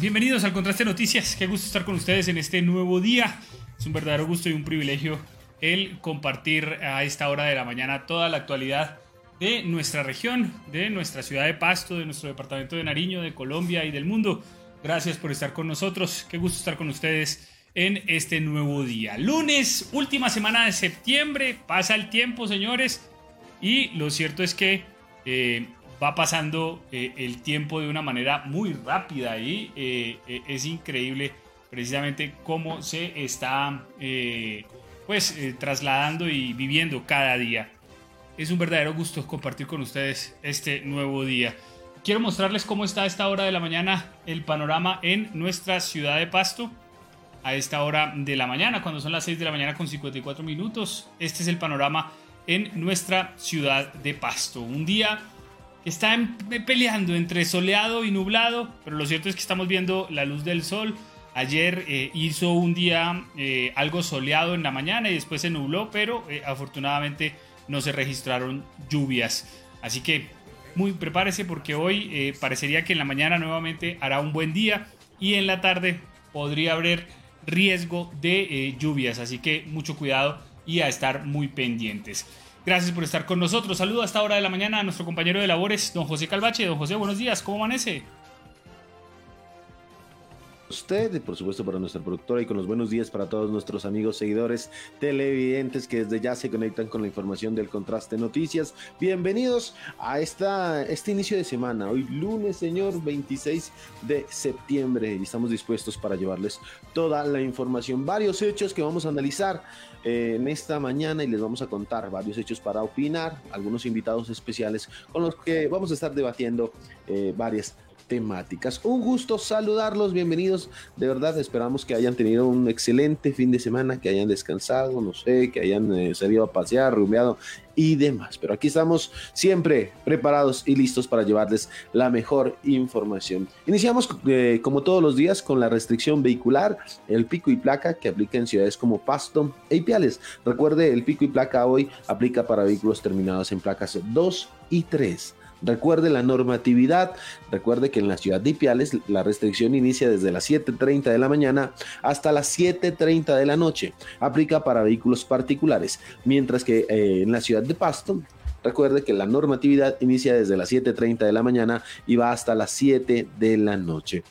Bienvenidos al Contraste Noticias. Qué gusto estar con ustedes en este nuevo día. Es un verdadero gusto y un privilegio el compartir a esta hora de la mañana toda la actualidad de nuestra región, de nuestra ciudad de Pasto, de nuestro departamento de Nariño, de Colombia y del mundo. Gracias por estar con nosotros. Qué gusto estar con ustedes en este nuevo día. Lunes, última semana de septiembre, pasa el tiempo, señores. Y lo cierto es que eh, va pasando eh, el tiempo de una manera muy rápida y eh, eh, es increíble precisamente cómo se está pues trasladando y viviendo cada día. Es un verdadero gusto compartir con ustedes este nuevo día. Quiero mostrarles cómo está a esta hora de la mañana el panorama en nuestra ciudad de Pasto. A esta hora de la mañana, cuando son las 6 de la mañana con 54 minutos, este es el panorama en nuestra ciudad de Pasto. Un día está peleando entre soleado y nublado, pero lo cierto es que estamos viendo la luz del sol. Ayer eh, hizo un día eh, algo soleado en la mañana y después se nubló, pero eh, afortunadamente no se registraron lluvias. Así que muy prepárese porque hoy parecería que en la mañana nuevamente hará un buen día y en la tarde podría haber riesgo de lluvias. Así que mucho cuidado y a estar muy pendientes. Gracias por estar con nosotros. Saludo a esta hora de la mañana a nuestro compañero de labores, don José Calvache. Don José, buenos días. ¿Cómo amanece? Usted y por supuesto para nuestra productora y con los buenos días para todos nuestros amigos seguidores televidentes que desde ya se conectan con la información del Contraste Noticias. Bienvenidos a esta, este inicio de semana, hoy lunes, señor, 26 de septiembre y estamos dispuestos para llevarles toda la información, varios hechos que vamos a analizar eh, en esta mañana y les vamos a contar varios hechos para opinar, algunos invitados especiales con los que vamos a estar debatiendo eh, varias temáticas. Un gusto saludarlos, bienvenidos. De verdad, esperamos que hayan tenido un excelente fin de semana, que hayan descansado, no sé, que hayan eh, salido a pasear, rumeado y demás. Pero aquí estamos siempre preparados y listos para llevarles la mejor información. Iniciamos eh, como todos los días con la restricción vehicular, el pico y placa que aplica en ciudades como Pasto e Ipiales. Recuerde, el pico y placa hoy aplica para vehículos terminados en placas 2 y 3. Recuerde la normatividad, recuerde que en la ciudad de Ipiales la restricción inicia desde las 7.30 de la mañana hasta las 7.30 de la noche. Aplica para vehículos particulares, mientras que eh, en la ciudad de Pasto Recuerde que la normatividad inicia desde las 7.30 de la mañana y va hasta las 7 de la noche.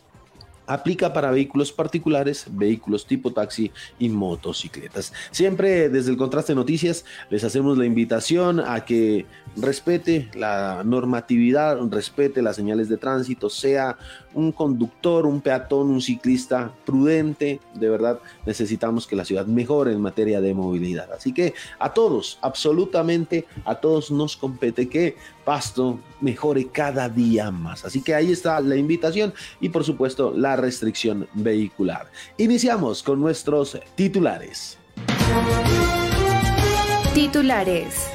Aplica para vehículos particulares, vehículos tipo taxi y motocicletas. Siempre desde el Contraste Noticias les hacemos la invitación a que respete la normatividad, respete las señales de tránsito, sea un conductor, un peatón, un ciclista prudente. De verdad necesitamos que la ciudad mejore en materia de movilidad. Así que a todos, absolutamente a todos nos compete que Pasto mejore cada día más. Así que ahí está la invitación y por supuesto la restricción vehicular. Iniciamos con nuestros titulares. Titulares.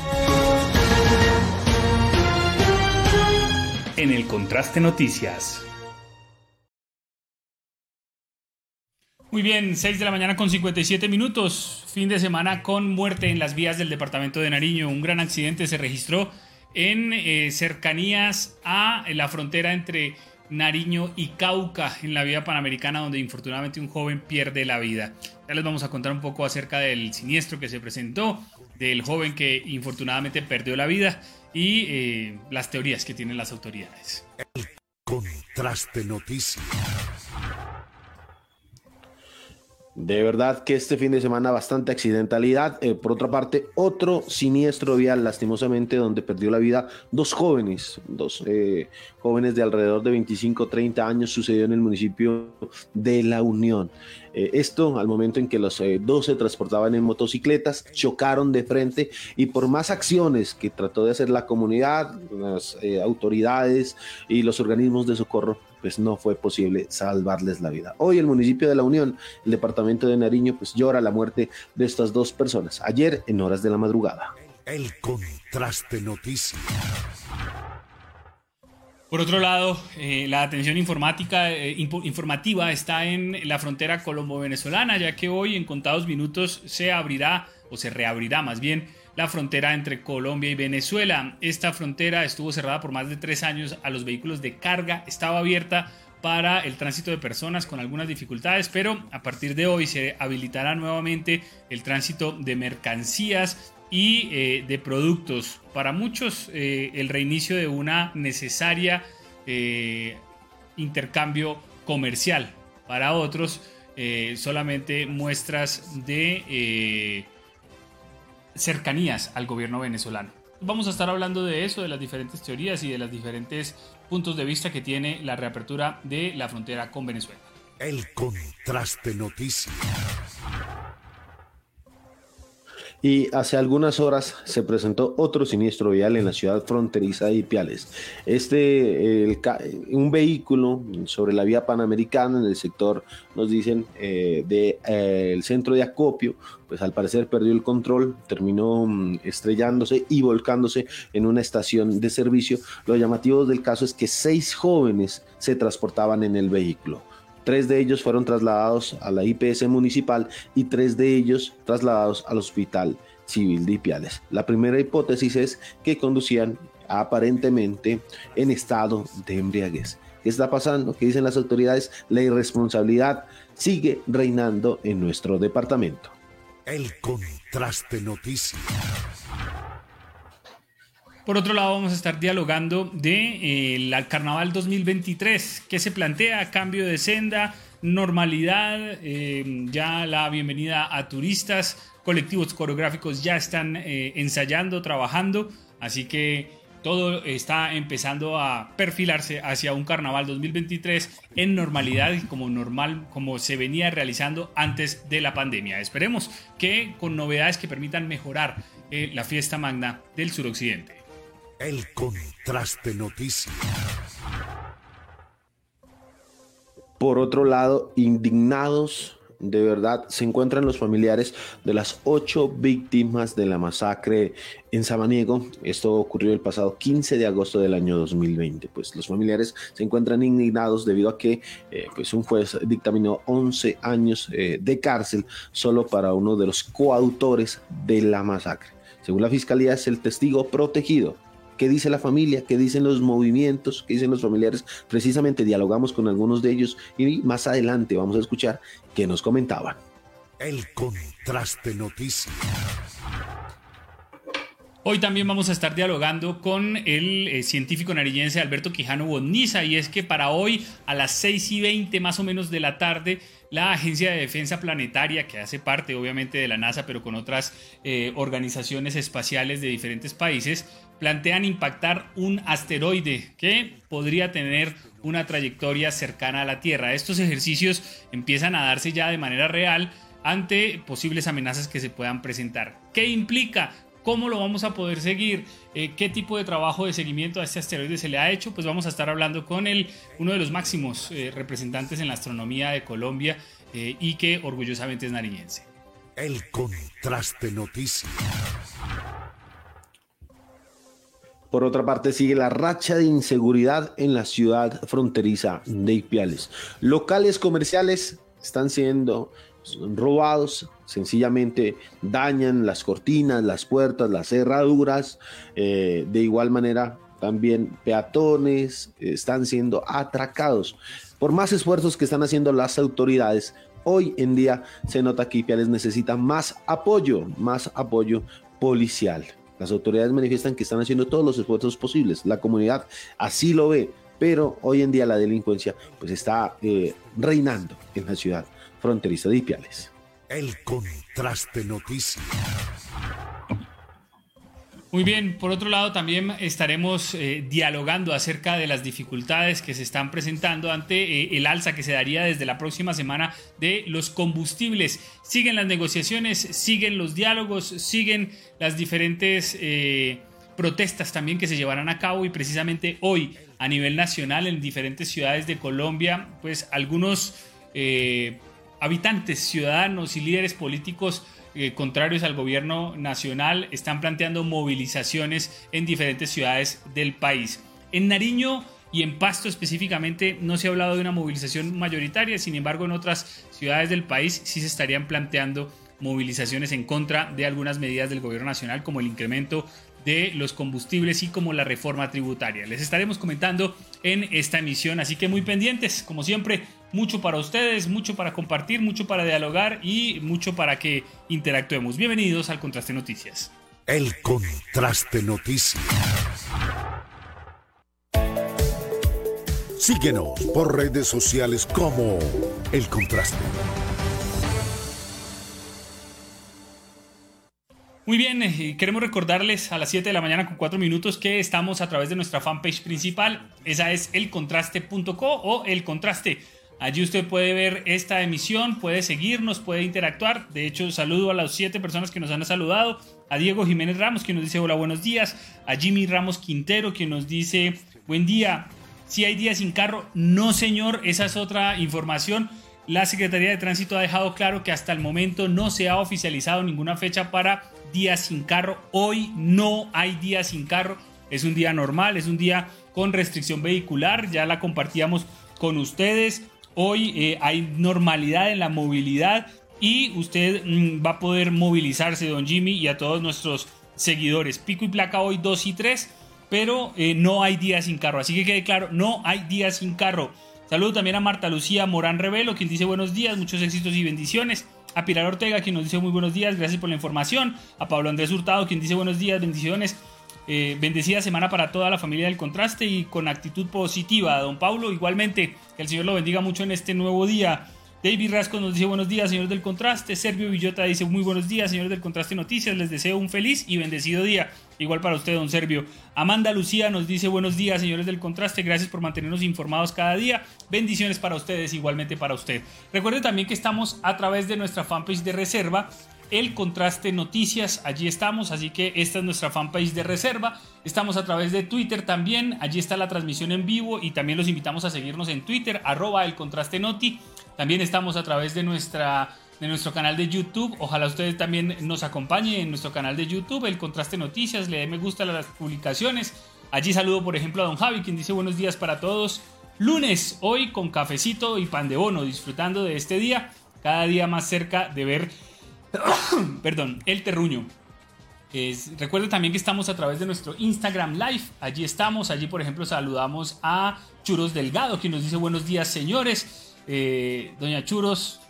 En el Contraste Noticias. Muy bien, 6 de la mañana con 57 minutos. Fin de semana con muerte en las vías del departamento de Nariño. Un gran accidente se registró en eh, cercanías a la frontera entre Nariño y Cauca en la vía panamericana donde infortunadamente un joven pierde la vida. Ya les vamos a contar un poco acerca del siniestro que se presentó, del joven que infortunadamente perdió la vida y eh, las teorías que tienen las autoridades. El contraste noticias. De verdad que este fin de semana bastante accidentalidad. Eh, por otra parte, otro siniestro vial, lastimosamente, donde perdió la vida dos jóvenes, dos eh, jóvenes de alrededor de 25 30 años, sucedió en el municipio de La Unión. Eh, esto al momento en que los dos se transportaban en motocicletas, chocaron de frente y por más acciones que trató de hacer la comunidad, las autoridades y los organismos de socorro, pues no fue posible salvarles la vida. Hoy el municipio de La Unión, el departamento de Nariño, pues llora la muerte de estas dos personas, ayer en horas de la madrugada. El contraste noticia. Por otro lado, eh, la atención informática, eh, informativa está en la frontera colombo-venezolana, ya que hoy en contados minutos se abrirá, o se reabrirá más bien, la frontera entre Colombia y Venezuela. Esta frontera estuvo cerrada por más de tres años a los vehículos de carga, estaba abierta para el tránsito de personas con algunas dificultades, pero a partir de hoy se habilitará nuevamente el tránsito de mercancías y eh, de productos. Para muchos, eh, el reinicio de una necesaria eh, intercambio comercial. Para otros, solamente muestras de cercanías al gobierno venezolano. Vamos a estar hablando de eso, de las diferentes teorías y de los diferentes puntos de vista que tiene la reapertura de la frontera con Venezuela. El contraste noticias. Y hace algunas horas se presentó otro siniestro vial en la ciudad fronteriza de Ipiales. Este, un vehículo sobre la vía panamericana en el sector, nos dicen, del de, eh, centro de acopio, pues al parecer perdió el control, terminó mm, estrellándose y volcándose en una estación de servicio. Lo llamativo del caso es que seis jóvenes se transportaban en el vehículo. Tres de ellos fueron trasladados a la IPS municipal y tres de ellos trasladados al Hospital Civil de Ipiales. La primera hipótesis es que conducían aparentemente en estado de embriaguez. ¿Qué está pasando? ¿Qué dicen las autoridades? La irresponsabilidad sigue reinando en nuestro departamento. El contraste noticias. Por otro lado, vamos a estar dialogando de eh, Carnaval 2023, que se plantea cambio de senda, normalidad, eh, ya la bienvenida a turistas, colectivos coreográficos ya están eh, ensayando, trabajando, así que todo está empezando a perfilarse hacia un Carnaval 2023 en normalidad como normal como se venía realizando antes de la pandemia. Esperemos que con novedades que permitan mejorar la fiesta magna del suroccidente. El contraste noticias. Por otro lado, indignados de verdad se encuentran los familiares de las ocho víctimas de la masacre en Samaniego. Esto ocurrió el pasado 15 de agosto del año 2020. Pues los familiares se encuentran indignados debido a que eh, pues un juez dictaminó 11 años eh, de cárcel solo para uno de los coautores de la masacre. Según la fiscalía es el testigo protegido qué dice la familia, qué dicen los movimientos, qué dicen los familiares. Precisamente dialogamos con algunos de ellos y más adelante vamos a escuchar qué nos comentaban. El contraste noticias. Hoy también vamos a estar dialogando con el eh, científico narillense Alberto Quijano Boniza y es que para hoy a las 6 y 20 más o menos de la tarde la Agencia de Defensa Planetaria, que hace parte obviamente de la NASA pero con otras eh, organizaciones espaciales de diferentes países, plantean impactar un asteroide que podría tener una trayectoria cercana a la Tierra. Estos ejercicios empiezan a darse ya de manera real ante posibles amenazas que se puedan presentar. ¿Qué implica? ¿Cómo lo vamos a poder seguir? Eh, ¿Qué tipo de trabajo de seguimiento a este asteroide se le ha hecho? Pues vamos a estar hablando con él, uno de los máximos eh, representantes en la astronomía de Colombia eh, y que orgullosamente es nariñense. El contraste noticias. Por otra parte, sigue la racha de inseguridad en la ciudad fronteriza de Ipiales. Locales comerciales están siendo robados, sencillamente dañan las cortinas, las puertas, las cerraduras, eh, de igual manera también peatones están siendo atracados. Por más esfuerzos que están haciendo las autoridades, hoy en día se nota que Ipiales necesita más apoyo, más apoyo policial. Las autoridades manifiestan que están haciendo todos los esfuerzos posibles. La comunidad así lo ve, pero hoy en día la delincuencia pues está eh, reinando en la ciudad fronteriza de Ipiales. El contraste noticias. Muy bien, por otro lado también estaremos eh, dialogando acerca de las dificultades que se están presentando ante eh, el alza que se daría desde la próxima semana de los combustibles. Siguen las negociaciones, siguen los diálogos, siguen las diferentes eh, protestas también que se llevarán a cabo y precisamente hoy a nivel nacional en diferentes ciudades de Colombia, pues algunos habitantes, ciudadanos y líderes políticos eh, contrarios al gobierno nacional están planteando movilizaciones en diferentes ciudades del país. En Nariño y en Pasto específicamente no se ha hablado de una movilización mayoritaria, sin embargo en otras ciudades del país sí se estarían planteando movilizaciones en contra de algunas medidas del gobierno nacional como el incremento de los combustibles y como la reforma tributaria. Les estaremos comentando en esta emisión, así que muy pendientes, como siempre, mucho para ustedes, mucho para compartir, mucho para dialogar y mucho para que interactuemos. Bienvenidos al Contraste Noticias. El Contraste Noticias. Síguenos por redes sociales como El Contraste. Muy bien, eh, queremos recordarles a las 7 de la mañana con 4 minutos que estamos a través de nuestra fanpage principal. Esa es elcontraste.co o El Contraste. Allí usted puede ver esta emisión, puede seguirnos, puede interactuar. De hecho, saludo a las 7 personas que nos han saludado. A Diego Jiménez Ramos, que nos dice hola, buenos días. A Jimmy Ramos Quintero, que nos dice buen día. Si hay días sin carro, no señor, esa es otra información. La Secretaría de Tránsito ha dejado claro que hasta el momento no se ha oficializado ninguna fecha para días sin carro. Hoy no hay días sin carro. Es un día normal, es un día con restricción vehicular. Ya la compartíamos con ustedes. Hoy eh, hay normalidad en la movilidad y usted mm, va a poder movilizarse, don Jimmy, y a todos nuestros seguidores. Pico y placa hoy 2 y 3, pero eh, no hay días sin carro. Así que quede claro, no hay días sin carro. Saludo también a Marta Lucía Morán Revelo, quien dice buenos días, muchos éxitos y bendiciones a Pilar Ortega, quien nos dice muy buenos días, gracias por la información, a Pablo Andrés Hurtado, quien dice buenos días, bendiciones, eh, bendecida semana para toda la familia del contraste y con actitud positiva. Don Pablo, igualmente, que el Señor lo bendiga mucho en este nuevo día. David Rasco nos dice buenos días, señores del contraste. Servio Villota dice muy buenos días, señores del contraste noticias. Les deseo un feliz y bendecido día. Igual para usted, don Servio. Amanda Lucía nos dice buenos días, señores del contraste. Gracias por mantenernos informados cada día. Bendiciones para ustedes, igualmente para usted. Recuerde también que estamos a través de nuestra fanpage de reserva el Contraste Noticias. Allí estamos, así que esta es nuestra fanpage de reserva. Estamos a través de Twitter también. Allí está la transmisión en vivo y también los invitamos a seguirnos en Twitter, arroba el Contraste Noti. También estamos a través de, nuestra, de nuestro canal de YouTube. Ojalá ustedes también nos acompañen en nuestro canal de YouTube, el Contraste Noticias. Le dé me gusta a las publicaciones. Allí saludo, por ejemplo, a don Javi, quien dice buenos días para todos. Lunes, hoy con cafecito y pan de bono, disfrutando de este día, cada día más cerca de ver perdón, el terruño. Es, también que estamos a través de nuestro Instagram Live. Allí estamos. Allí, por ejemplo, saludamos a Churos Delgado, quien nos dice buenos días, señores. Eh, doña Churos,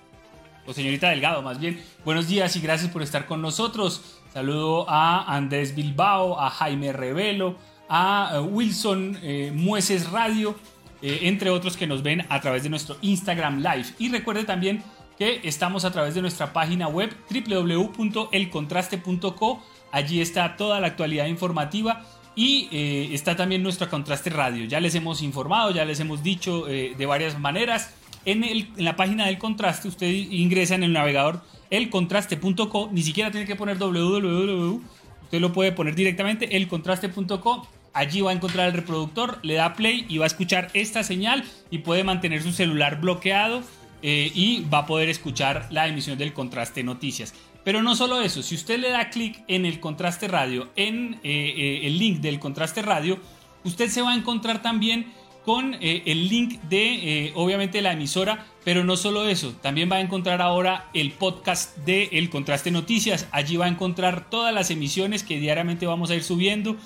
o señorita Delgado, más bien. Buenos días y gracias por estar con nosotros. Saludo a Andrés Bilbao, a Jaime Revelo, a eh, Wilson eh, Radio, entre otros que nos ven a través de nuestro Instagram Live. Y recuerde también que estamos a través de nuestra página web www.elcontraste.co. Allí está toda la actualidad informativa y eh, está también nuestro Contraste Radio. Ya les hemos informado, ya les hemos dicho eh, de varias maneras. En, en, la página del Contraste usted ingresa en el navegador elcontraste.co, ni siquiera tiene que poner www, usted lo puede poner directamente elcontraste.co. Allí va a encontrar el reproductor, le da play y va a escuchar esta señal y puede mantener su celular bloqueado eh, y va a poder escuchar la emisión del Contraste Noticias. Pero no solo eso, si usted le da clic en el Contraste Radio, en eh, eh, el link del Contraste Radio, usted se va a encontrar también con el link de, obviamente, la emisora, pero no solo eso, también va a encontrar ahora el podcast de El Contraste Noticias. Allí va a encontrar todas las emisiones que diariamente vamos a ir subiendo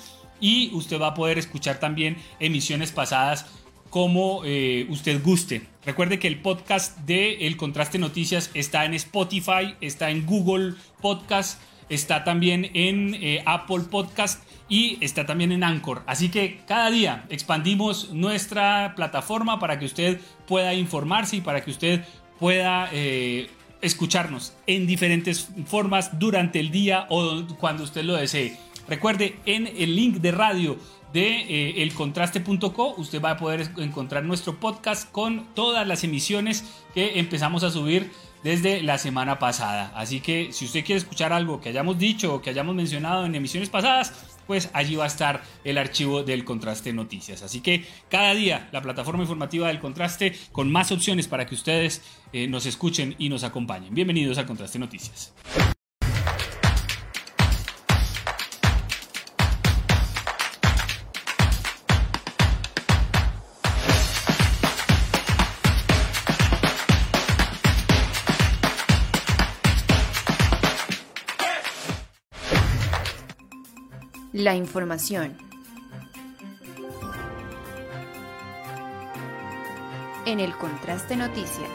y usted va a poder escuchar también emisiones pasadas como usted guste. Recuerde que el podcast de El Contraste Noticias está en Spotify, está en Google Podcast, está también en Apple Podcast y está también en Anchor. Así que cada día expandimos nuestra plataforma para que usted pueda informarse y para que usted pueda eh, escucharnos en diferentes formas durante el día o cuando usted lo desee. Recuerde, en el link de radio de eh, elcontraste.co usted va a poder encontrar nuestro podcast con todas las emisiones que empezamos a subir desde la semana pasada. Así que si usted quiere escuchar algo que hayamos dicho o que hayamos mencionado en emisiones pasadas, pues allí va a estar el archivo del Contraste Noticias. Así que cada día la plataforma informativa del Contraste con más opciones para que ustedes eh, nos escuchen y nos acompañen. Bienvenidos al Contraste Noticias. La información. En el Contraste Noticias.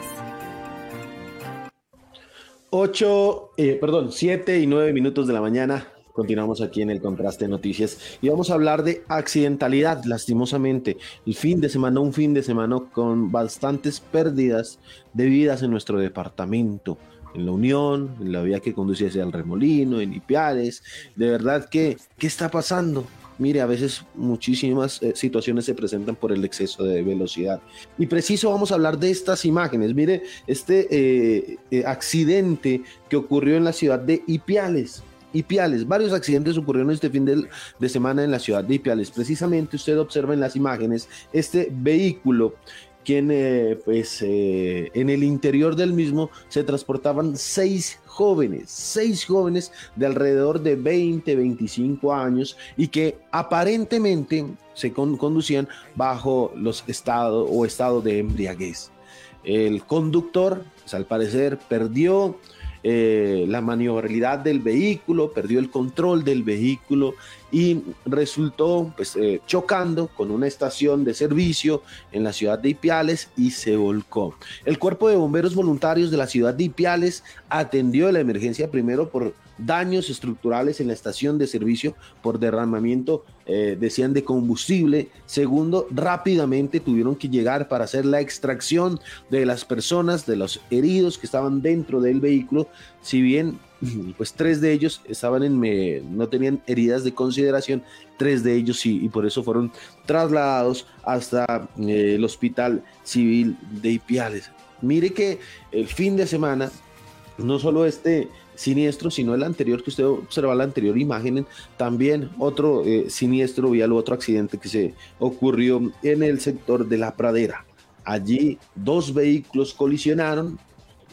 8, eh, perdón, 7 y 9 minutos de la mañana. Continuamos aquí en el Contraste Noticias y vamos a hablar de accidentalidad, lastimosamente. El fin de semana, un fin de semana con bastantes pérdidas de vidas en nuestro departamento en la Unión, en la vía que conduce hacia el Remolino, en Ipiales. De verdad que, ¿qué está pasando? Mire, a veces muchísimas eh, situaciones se presentan por el exceso de velocidad. Y preciso vamos a hablar de estas imágenes. Mire, este eh, eh, accidente que ocurrió en la ciudad de Ipiales. Ipiales, varios accidentes ocurrieron este fin de, de semana en la ciudad de Ipiales. Precisamente usted observa en las imágenes este vehículo quien pues eh, en el interior del mismo se transportaban seis jóvenes, seis jóvenes de alrededor de 20, 25 años y que aparentemente se conducían bajo los estados o estado de embriaguez. El conductor, pues, al parecer, perdió eh, la maniobrabilidad del vehículo, perdió el control del vehículo y resultó pues, eh, chocando con una estación de servicio en la ciudad de Ipiales y se volcó. El cuerpo de bomberos voluntarios de la ciudad de Ipiales atendió la emergencia primero por daños estructurales en la estación de servicio por derramamiento, eh, decían, de combustible. Segundo, rápidamente tuvieron que llegar para hacer la extracción de las personas, de los heridos que estaban dentro del vehículo, si bien pues tres de ellos estaban en, no tenían heridas de consideración, tres de ellos sí, y por eso fueron trasladados hasta eh, el Hospital Civil de Ipiales. Mire que el fin de semana, no solo este siniestro, sino el anterior que usted observa la anterior imagen, también otro eh, siniestro vía el otro accidente que se ocurrió en el sector de la pradera. Allí dos vehículos colisionaron,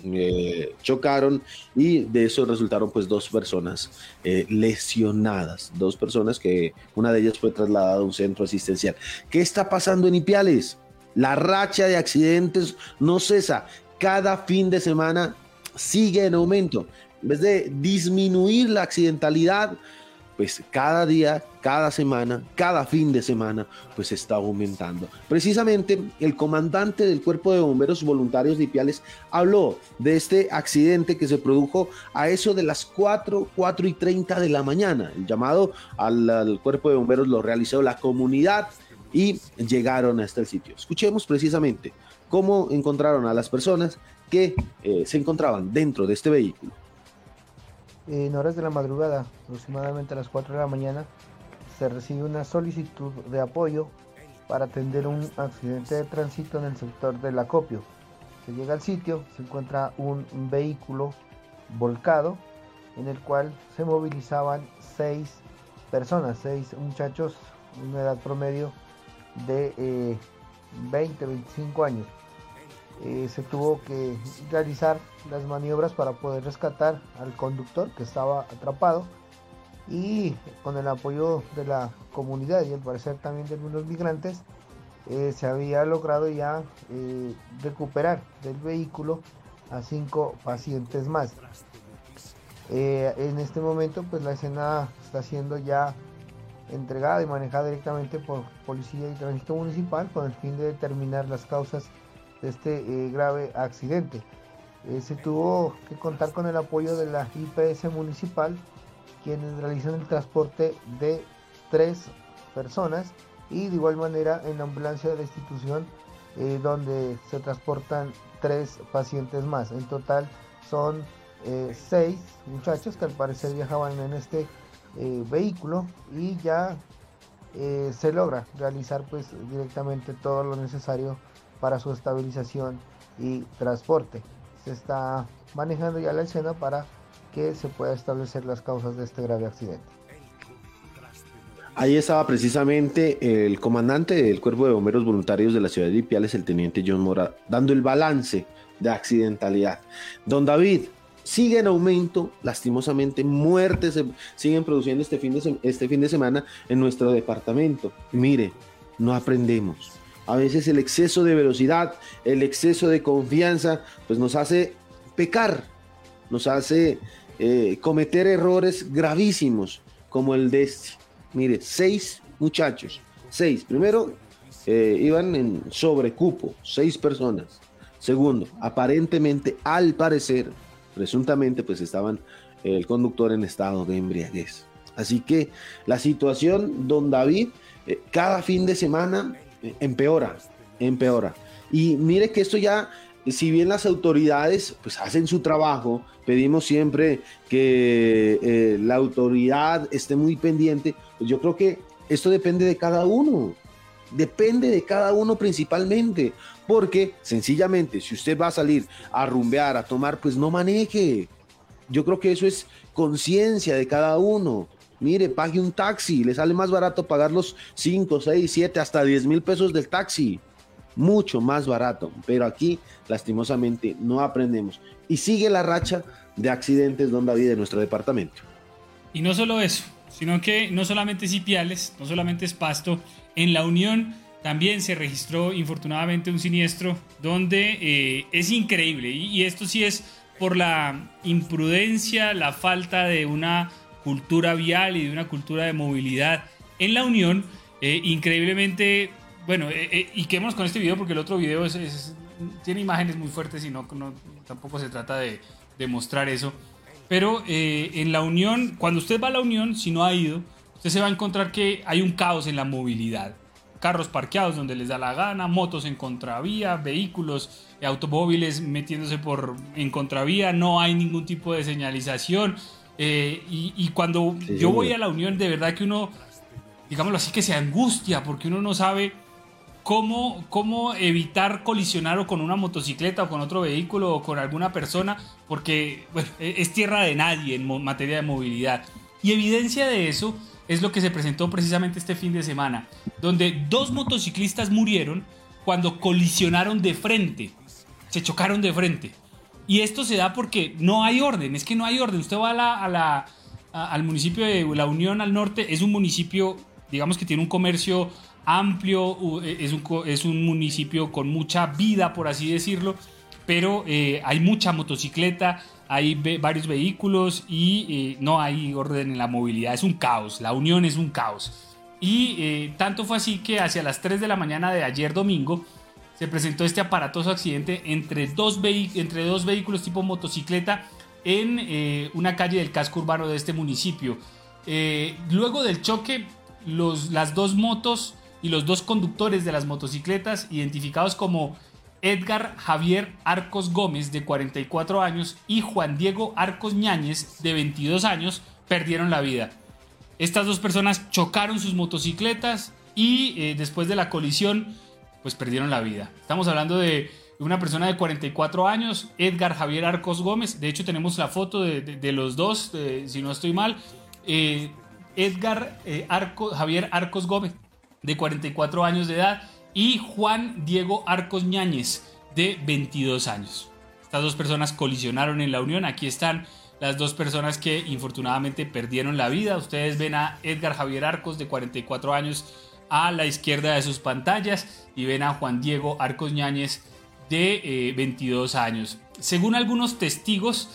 eh, chocaron y de eso resultaron pues dos personas eh, lesionadas, dos personas que una de ellas fue trasladada a un centro asistencial. ¿Qué está pasando en Ipiales? La racha de accidentes no cesa. Cada fin de semana sigue en aumento en vez de disminuir la accidentalidad, pues cada día, cada semana, cada fin de semana, pues está aumentando. Precisamente el comandante del Cuerpo de Bomberos Voluntarios de Ipiales habló de este accidente que se produjo a eso de las 4, 4 y 30 de la mañana. El llamado al, Cuerpo de Bomberos lo realizó la comunidad y llegaron hasta el sitio. Escuchemos precisamente cómo encontraron a las personas que eh, se encontraban dentro de este vehículo en horas de la madrugada, aproximadamente a las 4 de la mañana, se recibe una solicitud de apoyo para atender un accidente de tránsito en el sector del acopio. Se llega al sitio, se encuentra un vehículo volcado en el cual se movilizaban seis personas, seis muchachos, una edad promedio de 20, eh, 25 años. Eh, se tuvo que realizar las maniobras para poder rescatar al conductor que estaba atrapado y con el apoyo de la comunidad y al parecer también de algunos migrantes eh, se había logrado ya recuperar del vehículo a cinco pacientes más. en este momento pues la escena está siendo ya entregada y manejada directamente por Policía y Tránsito Municipal con el fin de determinar las causas de este grave accidente. se tuvo que contar con el apoyo de la IPS municipal quienes realizan el transporte de tres personas y de igual manera en la ambulancia de la institución eh, donde se transportan tres pacientes más. En total son eh, seis muchachos que al parecer viajaban en este eh, vehículo y ya se logra realizar pues directamente todo lo necesario para su estabilización y transporte. Se está manejando ya la escena para que se pueda establecer las causas de este grave accidente. Ahí estaba precisamente el comandante del Cuerpo de Bomberos Voluntarios de la ciudad de Ipiales, el teniente John Mora, dando el balance de accidentalidad. Don David, sigue en aumento, lastimosamente, muertes se siguen produciendo este fin, de este fin de semana en nuestro departamento. Mire, no aprendemos. A veces el exceso de velocidad, el exceso de confianza, pues nos hace pecar, nos hace eh, cometer errores gravísimos como el de este. Mire, seis muchachos, seis. Primero, eh, iban en sobrecupo, seis personas. Segundo, aparentemente, al parecer, presuntamente, pues estaban el conductor en estado de embriaguez. Así que la situación, don David, eh, cada fin de semana empeora, empeora. Y mire que esto ya si bien las autoridades pues hacen su trabajo, pedimos siempre que eh, la autoridad esté muy pendiente, pues yo creo que esto depende de cada uno, depende de cada uno principalmente, porque sencillamente si usted va a salir a rumbear, a tomar, pues no maneje. Yo creo que eso es conciencia de cada uno. Mire, pague un taxi, le sale más barato pagar los 5, 6, 7, hasta 10 mil pesos del taxi mucho más barato, pero aquí lastimosamente no aprendemos. Y sigue la racha de accidentes, don David, en nuestro departamento. Y no solo eso, sino que no solamente es Ipiales, no solamente es Pasto, en la Unión también se registró infortunadamente un siniestro donde eh, es increíble, y, esto sí es por la imprudencia, la falta de una cultura vial y de una cultura de movilidad en la Unión, eh, increíblemente bueno, eh, eh, y quedémonos con este video porque el otro video es, tiene imágenes muy fuertes y no, tampoco se trata de, mostrar eso. Pero eh, en la Unión, cuando usted va a la Unión, si no ha ido, usted se va a encontrar que hay un caos en la movilidad. Carros parqueados donde les da la gana, motos en contravía, vehículos, automóviles metiéndose por en contravía, no hay ningún tipo de señalización. Y, cuando yo voy a la Unión, de verdad que uno, digámoslo así, que se angustia porque uno no sabe cómo, cómo evitar colisionar o con una motocicleta o con otro vehículo o con alguna persona, porque e, es tierra de nadie en materia de movilidad. Y evidencia de eso es lo que se presentó precisamente este fin de semana, donde dos motociclistas murieron cuando colisionaron de frente, se chocaron de frente. Y esto se da porque no hay orden, es que no hay orden. Usted va a la, al municipio de La Unión al norte, es un municipio, digamos que tiene un comercio amplio, e, es un, es un municipio con mucha vida, por así decirlo, pero eh, hay mucha motocicleta, hay varios vehículos y eh, no hay orden en la movilidad, es un caos, la unión es un caos. Y eh, tanto fue así que hacia las 3 de la mañana de ayer domingo se presentó este aparatoso accidente entre dos, vehículos tipo motocicleta en una calle del casco urbano de este municipio. luego del choque, las dos motos y los dos conductores de las motocicletas, identificados como Edgar Javier Arcos Gómez, de 44 años, y Juan Diego Arcos Ñáñez, de 22 años, perdieron la vida. Estas dos personas chocaron sus motocicletas y eh, después de la colisión, pues perdieron la vida. Estamos hablando de una persona de 44 años, Edgar Javier Arcos Gómez. De hecho, tenemos la foto de, los dos, si no estoy mal. Eh, Edgar eh, Javier Arcos Gómez, de 44 años de edad, y Juan Diego Arcos Ñáñez, de 22 años. Estas dos personas colisionaron en la unión. Aquí están las dos personas que infortunadamente perdieron la vida. Ustedes ven a Edgar Javier Arcos, de 44 años, a la izquierda de sus pantallas y ven a Juan Diego Arcos Ñáñez de 22 años. Según algunos testigos,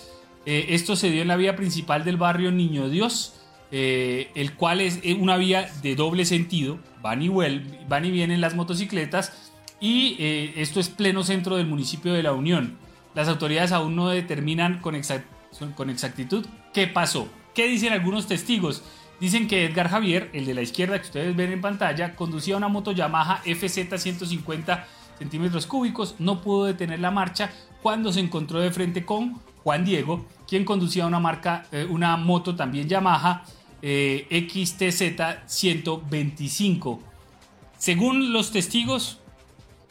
esto se dio en la vía principal del barrio Niño Dios, el cual es una vía de doble sentido, van y, van y vienen las motocicletas y esto es pleno centro del municipio de La Unión. Las autoridades aún no determinan con, con exactitud qué pasó. ¿Qué dicen algunos testigos? Dicen que Edgar Javier, el de la izquierda que ustedes ven en pantalla, conducía una moto Yamaha FZ 150 centímetros cúbicos, no pudo detener la marcha cuando se encontró de frente con Juan Diego, quien conducía una, marca, eh, una moto también Yamaha eh, XTZ 125. Según los testigos,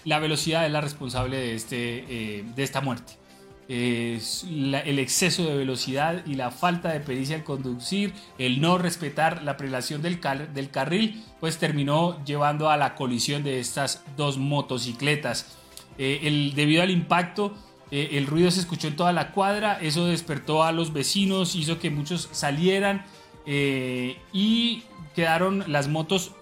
la velocidad es la responsable de, este, eh, de esta muerte el exceso de velocidad y la falta de pericia al conducir, el no respetar la prelación del, del carril, pues terminó llevando a la colisión de estas dos motocicletas. Eh, debido al impacto, eh, el ruido se escuchó en toda la cuadra, eso despertó a los vecinos, hizo que muchos salieran eh, y quedaron las motos,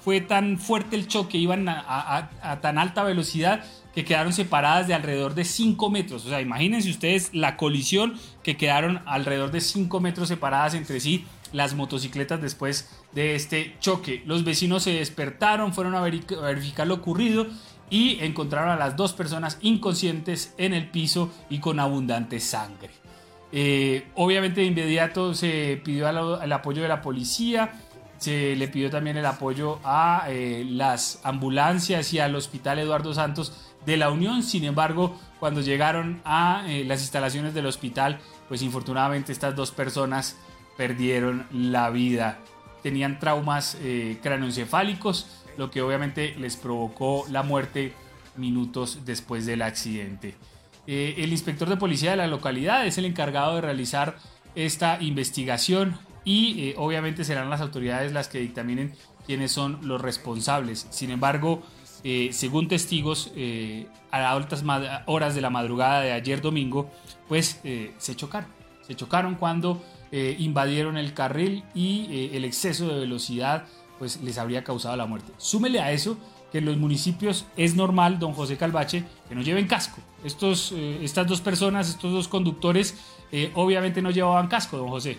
fue tan fuerte el choque, iban a tan alta velocidad que quedaron separadas de alrededor de 5 metros. O sea, imagínense ustedes la colisión que quedaron alrededor de 5 metros separadas entre sí las motocicletas después de este choque. Los vecinos se despertaron, fueron a verificar lo ocurrido y encontraron a las dos personas inconscientes en el piso y con abundante sangre. Eh, obviamente de inmediato se pidió el apoyo de la policía, se le pidió también el apoyo a eh, las ambulancias y al hospital Eduardo Santos de la Unión. Sin embargo, cuando llegaron a eh, las instalaciones del hospital, pues infortunadamente estas dos personas perdieron la vida. Tenían traumas eh, lo que obviamente les provocó la muerte minutos después del accidente. Eh, el inspector de policía de la localidad es el encargado de realizar esta investigación y obviamente serán las autoridades las que dictaminen quiénes son los responsables. Sin embargo, eh, según testigos, eh, a altas horas de la madrugada de ayer domingo, pues eh, se chocaron. Se chocaron cuando invadieron el carril y el exceso de velocidad pues les habría causado la muerte. Súmele a eso que en los municipios es normal, don José Calvache, que no lleven casco. Estos, estas dos personas, estos dos conductores, obviamente no llevaban casco, don José.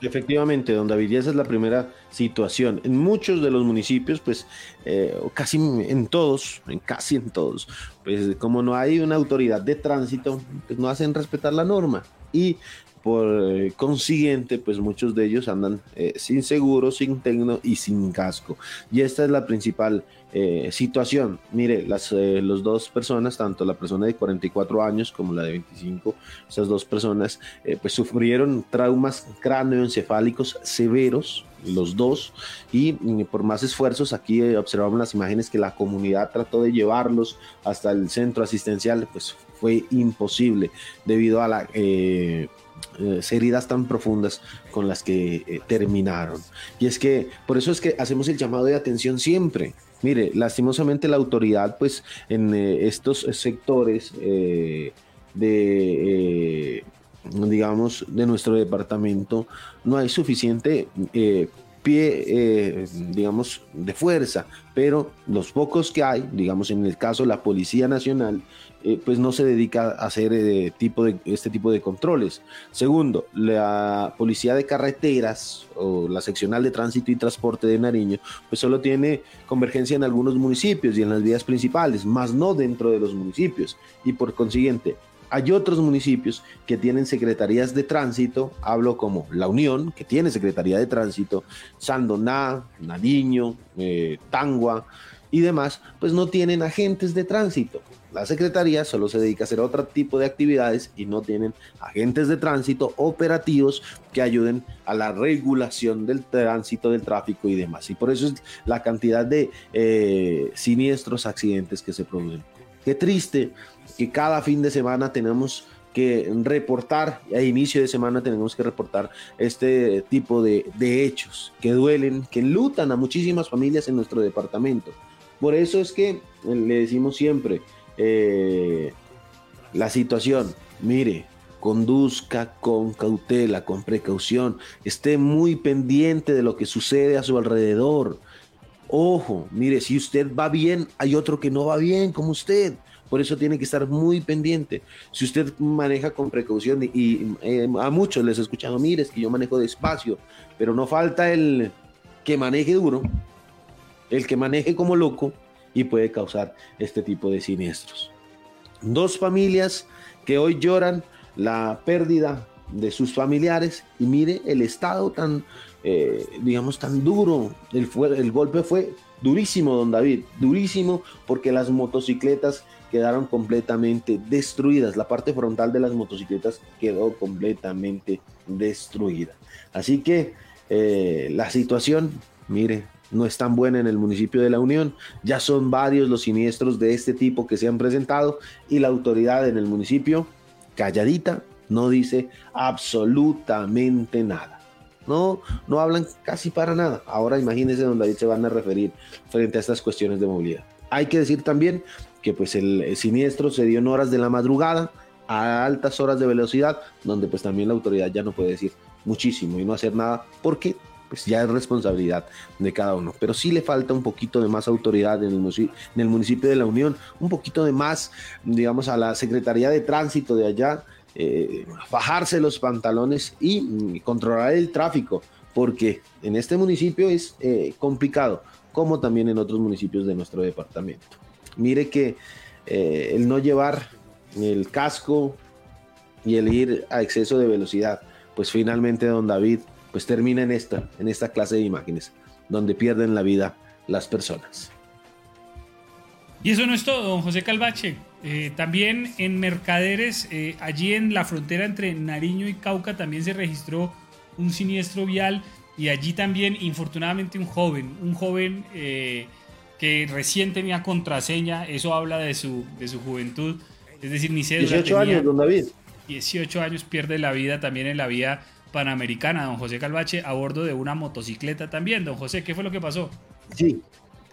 Efectivamente, don David, y esa es la primera situación. En muchos de los municipios, pues eh, casi en todos, en casi en todos, pues como no hay una autoridad de tránsito, pues no hacen respetar la norma. Y por consiguiente, pues muchos de ellos andan eh, sin seguro, sin tecno y sin casco. Y esta es la principal eh, situación. Mire, las los dos personas, tanto la persona de 44 años como la de 25, esas dos personas, pues sufrieron traumas cráneoencefálicos severos, los dos, y mm, por más esfuerzos, aquí observamos las imágenes que la comunidad trató de llevarlos hasta el centro asistencial, pues fue imposible debido a la eh, heridas tan profundas con las que eh, terminaron. Y es que por eso es que hacemos el llamado de atención siempre. Mire, lastimosamente la autoridad, pues en eh, estos sectores de, digamos, de nuestro departamento, no hay suficiente pie, digamos, de fuerza, pero los pocos que hay, digamos, en el caso de la Policía Nacional, eh, pues no se dedica a hacer eh, tipo de, este tipo de controles. Segundo, la policía de carreteras o la seccional de tránsito y transporte de Nariño, pues solo tiene convergencia en algunos municipios y en las vías principales, más no dentro de los municipios. Y por consiguiente, hay otros municipios que tienen secretarías de tránsito, hablo como La Unión, que tiene secretaría de tránsito, Sandoná, Nariño, eh, Tangua y demás, pues no tienen agentes de tránsito. La Secretaría solo se dedica a hacer otro tipo de actividades y no tienen agentes de tránsito operativos que ayuden a la regulación del tránsito, del tráfico y demás. Y por eso es la cantidad de eh, siniestros accidentes que se producen. Qué triste que cada fin de semana tenemos que reportar, a inicio de semana tenemos que reportar este tipo de, de hechos que duelen, que lutan a muchísimas familias en nuestro departamento. Por eso es que le decimos siempre, eh, la situación. Mire, conduzca con cautela, con precaución, esté muy pendiente de lo que sucede a su alrededor. Ojo, mire, si usted va bien, hay otro que no va bien como usted. Por eso tiene que estar muy pendiente. Si usted maneja con precaución y, eh, a muchos les he escuchado, mire, es que yo manejo despacio, pero no falta el que maneje duro, el que maneje como loco y puede causar este tipo de siniestros. Dos familias que hoy lloran la pérdida de sus familiares y mire el estado tan, eh, digamos, tan duro. El, el golpe fue durísimo, don David, durísimo porque las motocicletas quedaron completamente destruidas. La parte frontal de las motocicletas quedó completamente destruida. Así que eh, la situación, mire, no es tan buena en el municipio de La Unión. Ya son varios los siniestros de este tipo que se han presentado y la autoridad en el municipio, calladita, no dice absolutamente nada. No, no hablan casi para nada. Ahora imagínense donde ahí se van a referir frente a estas cuestiones de movilidad. Hay que decir también que pues el, siniestro se dio en horas de la madrugada, a altas horas de velocidad, donde pues también la autoridad ya no puede decir muchísimo y no hacer nada porque pues ya es responsabilidad de cada uno. Pero sí le falta un poquito de más autoridad en el, en el municipio de la Unión, un poquito de más, digamos, a la Secretaría de Tránsito de allá, eh, bajarse los pantalones y mm, controlar el tráfico, porque en este municipio es eh, complicado, como también en otros municipios de nuestro departamento. Mire que eh, el no llevar el casco y el ir a exceso de velocidad, pues finalmente don David pues termina en esta, en esta clase de imágenes, donde pierden la vida las personas. Y eso no es todo, don José Calvache. Eh, también en Mercaderes, eh, allí en la frontera entre Nariño y Cauca, también se registró un siniestro vial y allí también, infortunadamente, un joven, un joven eh, que recién tenía contraseña, eso habla de su, de su juventud, es decir, ni sé 18 años, don David. 18 años pierde la vida también en la vía panamericana, don José Calvache, a bordo de una motocicleta también. Don José, ¿qué fue lo que pasó? Sí,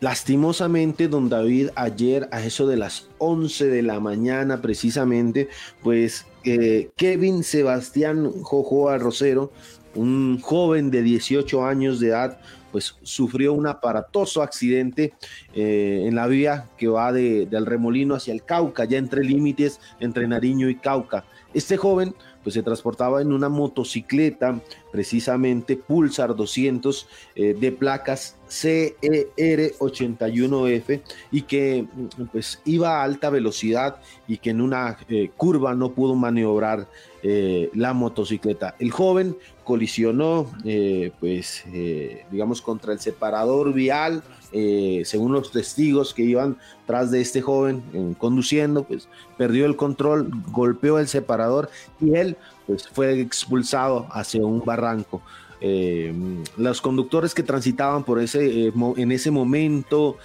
Lastimosamente, don David, ayer a eso de las 11 de la mañana precisamente, pues eh, Kevin Sebastián Jojoa Rosero, un joven de 18 años de edad, pues sufrió un aparatoso accidente eh, en la vía que va de, del Remolino hacia el Cauca, ya entre límites entre Nariño y Cauca. Este joven pues se transportaba en una motocicleta, precisamente Pulsar 200 eh, de placas CER81F y que pues iba a alta velocidad y que en una eh, curva no pudo maniobrar eh, la motocicleta. El joven colisionó, pues digamos, contra el separador vial según los testigos que iban tras de este joven conduciendo, pues perdió el control, golpeó el separador y él pues fue expulsado hacia un barranco. Eh, los conductores que transitaban por ese, eh, en ese momento,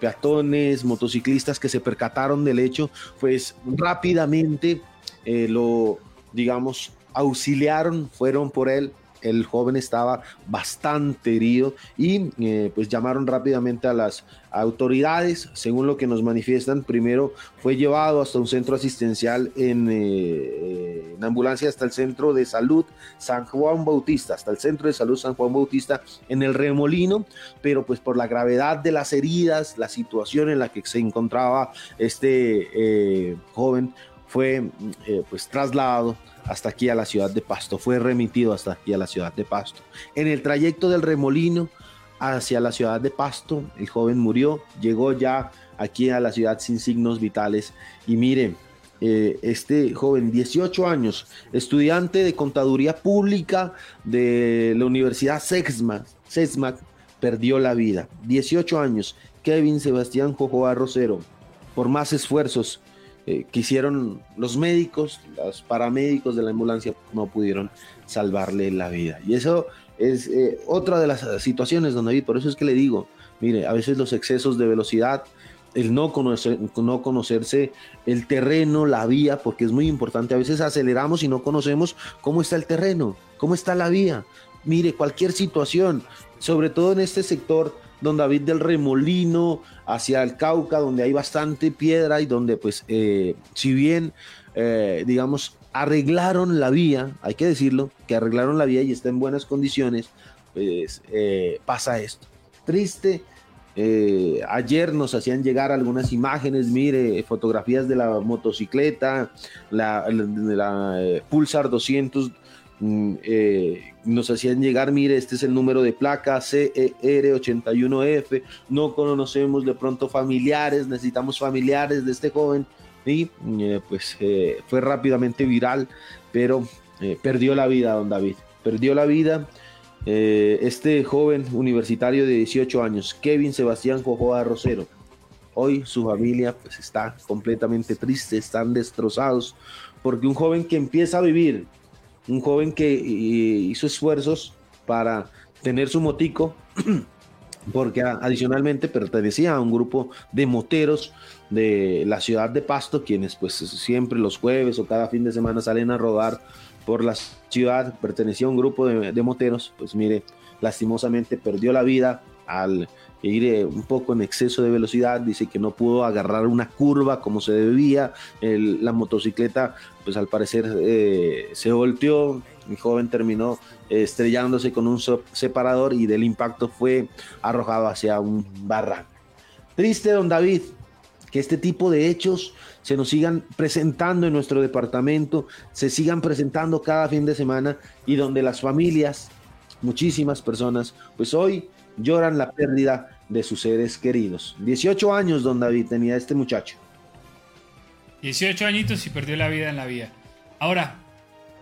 peatones, motociclistas que se percataron del hecho, pues rápidamente lo, digamos, auxiliaron, fueron por él, el joven estaba bastante herido y eh, pues llamaron rápidamente a las autoridades, según lo que nos manifiestan, primero fue llevado hasta un centro asistencial en, eh, en, ambulancia hasta el centro de salud San Juan Bautista, hasta el centro de salud San Juan Bautista en el Remolino, pero pues por la gravedad de las heridas, la situación en la que se encontraba este eh, joven fue pues trasladado hasta aquí a la ciudad de Pasto, fue remitido hasta aquí a la ciudad de Pasto. En el trayecto del remolino hacia la ciudad de Pasto, el joven murió, llegó ya aquí a la ciudad sin signos vitales y miren, eh, este joven, 18 años, estudiante de contaduría pública de la Universidad SESMAC, perdió la vida. 18 años, Kevin Sebastián Jojoa Rosero, por más esfuerzos eh, que hicieron los médicos, los paramédicos de la ambulancia no pudieron salvarle la vida. Y eso es eh, otra de las situaciones, donde por eso es que le digo, mire, a veces los excesos de velocidad, el no, conocer, no conocerse el terreno, la vía, porque es muy importante, a veces aceleramos y no conocemos cómo está el terreno, cómo está la vía. Mire, cualquier situación, sobre todo en este sector, don David del Remolino, hacia el Cauca, donde hay bastante piedra y donde pues eh, si bien eh, digamos arreglaron la vía, hay que decirlo, que arreglaron la vía y está en buenas condiciones, pues eh, pasa esto. Triste ayer nos hacían llegar algunas imágenes, mire, fotografías de la motocicleta, la, Pulsar 200. Mm, eh, nos hacían llegar, mire, este es el número de placa CER81F, no conocemos de pronto familiares, necesitamos familiares de este joven y pues fue rápidamente viral, pero perdió la vida, don David, perdió la vida eh, este joven universitario de 18 años, Kevin Sebastián Jojoa Rosero. Hoy su familia pues, está completamente triste, están destrozados, porque un joven que empieza a vivir, un joven que hizo esfuerzos para tener su motico, porque adicionalmente pertenecía a un grupo de moteros de la ciudad de Pasto, quienes pues siempre los jueves o cada fin de semana salen a rodar por la ciudad, pertenecía a un grupo de, moteros, pues mire, lastimosamente perdió la vida al ir eh, un poco en exceso de velocidad, dice que no pudo agarrar una curva como se debía, la motocicleta pues al parecer eh, se volteó, mi joven terminó estrellándose con un separador y del impacto fue arrojado hacia un barranco. Triste, don David, que este tipo de hechos se nos sigan presentando en nuestro departamento, se sigan presentando cada fin de semana y donde las familias, muchísimas personas, pues hoy lloran la pérdida de sus seres queridos. 18 años, don David, tenía este muchacho. 18 añitos y perdió la vida en la vida. Ahora,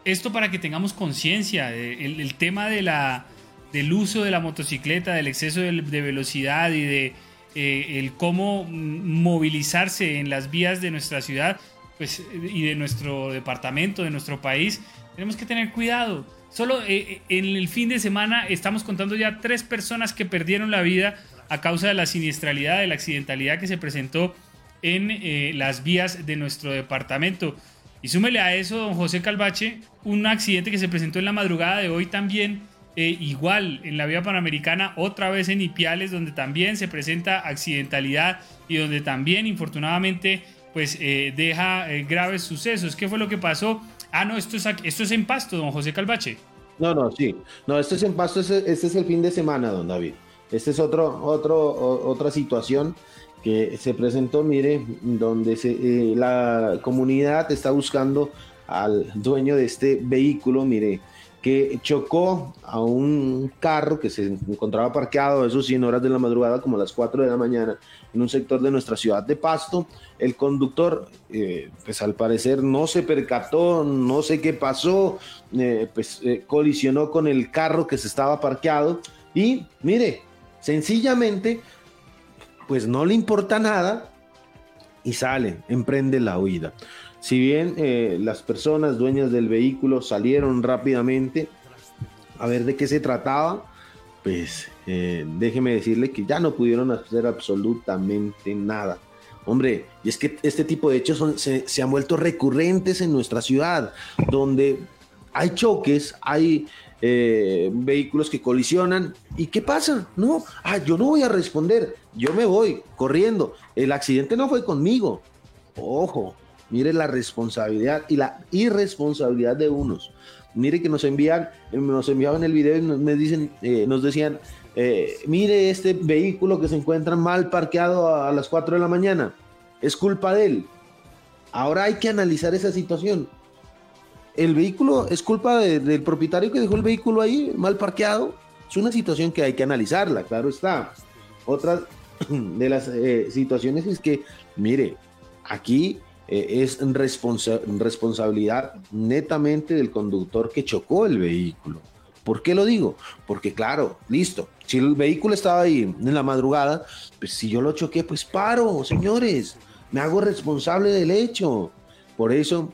esto para que tengamos conciencia, del el, tema de la, del uso de la motocicleta, del exceso de velocidad y de eh, el cómo movilizarse en las vías de nuestra ciudad pues, y de nuestro departamento, de nuestro país, tenemos que tener cuidado. Solo eh, eh, en el fin de semana estamos contando ya tres personas que perdieron la vida a causa de la siniestralidad, de la accidentalidad que se presentó en las vías de nuestro departamento. Y súmele a eso, don José Calvache, un accidente que se presentó en la madrugada de hoy también eh, igual en la vía panamericana, otra vez en Ipiales, donde también se presenta accidentalidad y donde también, infortunadamente, pues eh, deja eh, graves sucesos. ¿Qué fue lo que pasó? Ah, no, esto es, esto es en Pasto, don José Calvache. No, no, sí. No, esto es en Pasto, este, es el fin de semana, don David. Esta es otro, otro, otra situación que se presentó, mire, donde se, la comunidad está buscando al dueño de este vehículo, mire, que chocó a un carro que se encontraba parqueado, eso sí, en horas de la madrugada, como a las 4 de la mañana, en un sector de nuestra ciudad de Pasto. El conductor, eh, pues al parecer no se percató, no sé qué pasó, eh, pues eh, colisionó con el carro que se estaba parqueado y mire, sencillamente, pues no le importa nada y sale, emprende la huida. Si bien eh, las personas dueñas del vehículo salieron rápidamente a ver de qué se trataba, pues eh, déjeme decirle que ya no pudieron hacer absolutamente nada. Hombre, y es que este tipo de hechos se, han vuelto recurrentes en nuestra ciudad, donde hay choques, hay eh, vehículos que colisionan. ¿Y qué pasa? No, ah, yo no voy a responder, yo me voy corriendo. El accidente no fue conmigo. Ojo, Mire la responsabilidad y la irresponsabilidad de unos. Mire que nos envían, nos enviaban el video y nos, dicen, eh, nos decían, eh, mire este vehículo que se encuentra mal parqueado a, las 4 de la mañana. Es culpa de él. Ahora hay que analizar esa situación. El vehículo es culpa del propietario que dejó el vehículo ahí mal parqueado. Es una situación que hay que analizarla, claro está. Otra de las eh, situaciones es que, mire, aquí eh, es responsabilidad netamente del conductor que chocó el vehículo. ¿Por qué lo digo? Porque claro, listo, si el vehículo estaba ahí en la madrugada, pues si yo lo choqué, pues paro, señores, me hago responsable del hecho. Por eso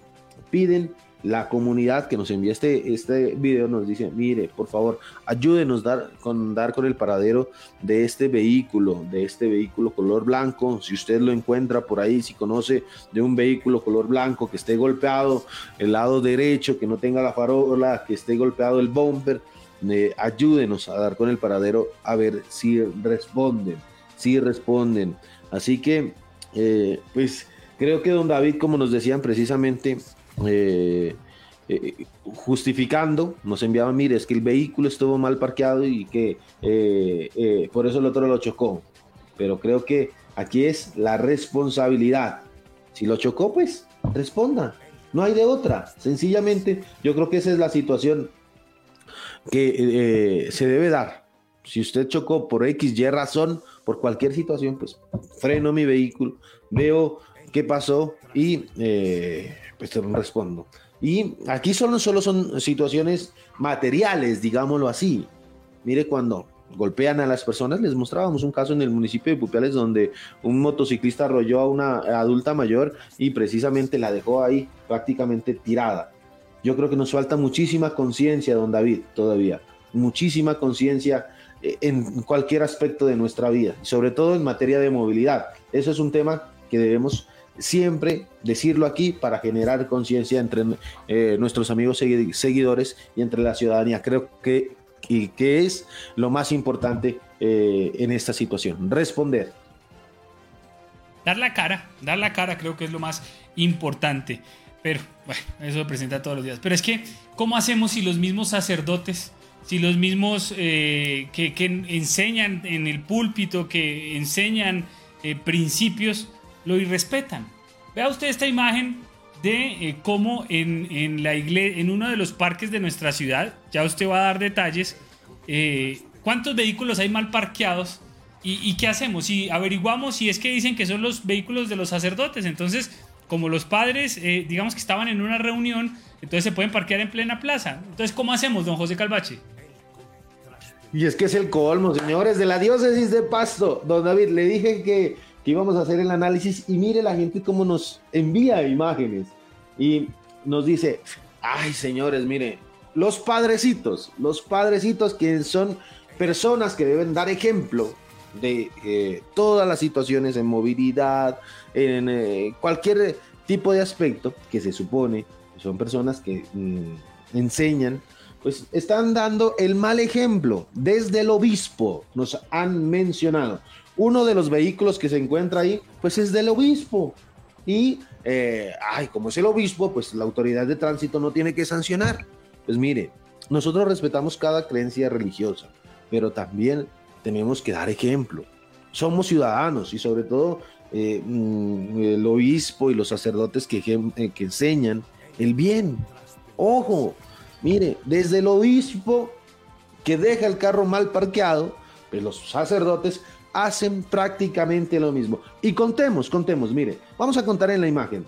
piden la comunidad que nos envía este, este video nos dice, mire, por favor, ayúdenos dar, con dar con el paradero de este vehículo, de este vehículo color blanco. Si usted lo encuentra por ahí, si conoce de un vehículo color blanco que esté golpeado el lado derecho, que no tenga la farola, que esté golpeado el bumper, eh, ayúdenos a dar con el paradero a ver si responden, si responden. Así que, eh, pues creo que don David, como nos decían precisamente, eh, eh, justificando, nos enviaban, mire, es que el vehículo estuvo mal parqueado y que eh, por eso el otro lo chocó. pero creo que aquí es la responsabilidad. Si lo chocó, pues responda. No hay de otra. Sencillamente, yo creo que esa es la situación que se debe dar. Si usted chocó por X, Y razón, por cualquier situación, pues freno mi vehículo, veo qué pasó y eh, pues respondo. Y aquí solo, solo son situaciones materiales, digámoslo así. Mire cuando golpean a las personas, les mostrábamos un caso en el municipio de Pupiales donde un motociclista arrolló a una adulta mayor y precisamente la dejó ahí prácticamente tirada. Yo creo que nos falta muchísima conciencia, don David, todavía. Muchísima conciencia eh, en cualquier aspecto de nuestra vida, sobre todo en materia de movilidad. Eso es un tema que debemos siempre decirlo aquí para generar conciencia entre eh, nuestros amigos seguidores y entre la ciudadanía. Creo que, y es lo más importante eh, en esta situación, responder. Dar la cara, dar la cara creo que es lo más importante. Pero bueno, eso lo presenta todos los días. Pero es que, ¿cómo hacemos si los mismos sacerdotes, si los mismos eh, que, enseñan en el púlpito, que enseñan principios, lo irrespetan. Vea usted esta imagen de eh, cómo en, la iglesia, en uno de los parques de nuestra ciudad, ya usted va a dar detalles, eh, cuántos vehículos hay mal parqueados y, qué hacemos. Si averiguamos si es que dicen que son los vehículos de los sacerdotes, entonces como los padres, eh, digamos que estaban en una reunión, entonces se pueden parquear en plena plaza. Entonces, ¿cómo hacemos, don José Calvache? Y es que es el colmo, señores, de la diócesis de Pasto. Don David, le dije que que íbamos a hacer el análisis y mire la gente cómo nos envía imágenes y nos dice, ay señores, mire, los padrecitos, los padrecitos que son personas que deben dar ejemplo de eh, todas las situaciones en movilidad, en eh, cualquier tipo de aspecto que se supone son personas que mm, enseñan, pues están dando el mal ejemplo. Desde el obispo nos han mencionado uno de los vehículos que se encuentra ahí, pues es del obispo. Y, eh, ay, como es el obispo, pues la autoridad de tránsito no tiene que sancionar. Pues mire, nosotros respetamos cada creencia religiosa, pero también tenemos que dar ejemplo. Somos ciudadanos y sobre todo eh, mm, el obispo y los sacerdotes que, eh, que enseñan el bien. Ojo, mire, desde el obispo que deja el carro mal parqueado, pues los sacerdotes hacen prácticamente lo mismo. Y contemos, contemos, mire, vamos a contar en la imagen.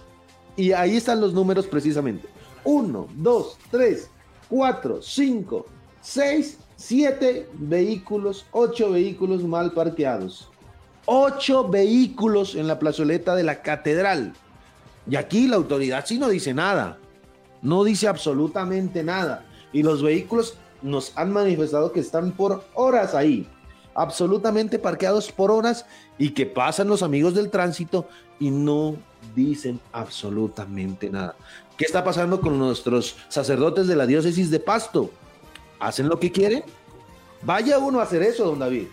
Y ahí están los números precisamente. 1, 2, 3, 4, 5, 6, 7 vehículos, 8 vehículos mal parqueados. 8 vehículos en la plazoleta de la catedral. Y aquí la autoridad sí no dice nada. No dice absolutamente nada. Y los vehículos nos han manifestado que están por horas ahí absolutamente parqueados por horas y que pasan los amigos del tránsito y no dicen absolutamente nada. ¿Qué está pasando con nuestros sacerdotes de la diócesis de Pasto? ¿Hacen lo que quieren? Vaya uno a hacer eso, don David.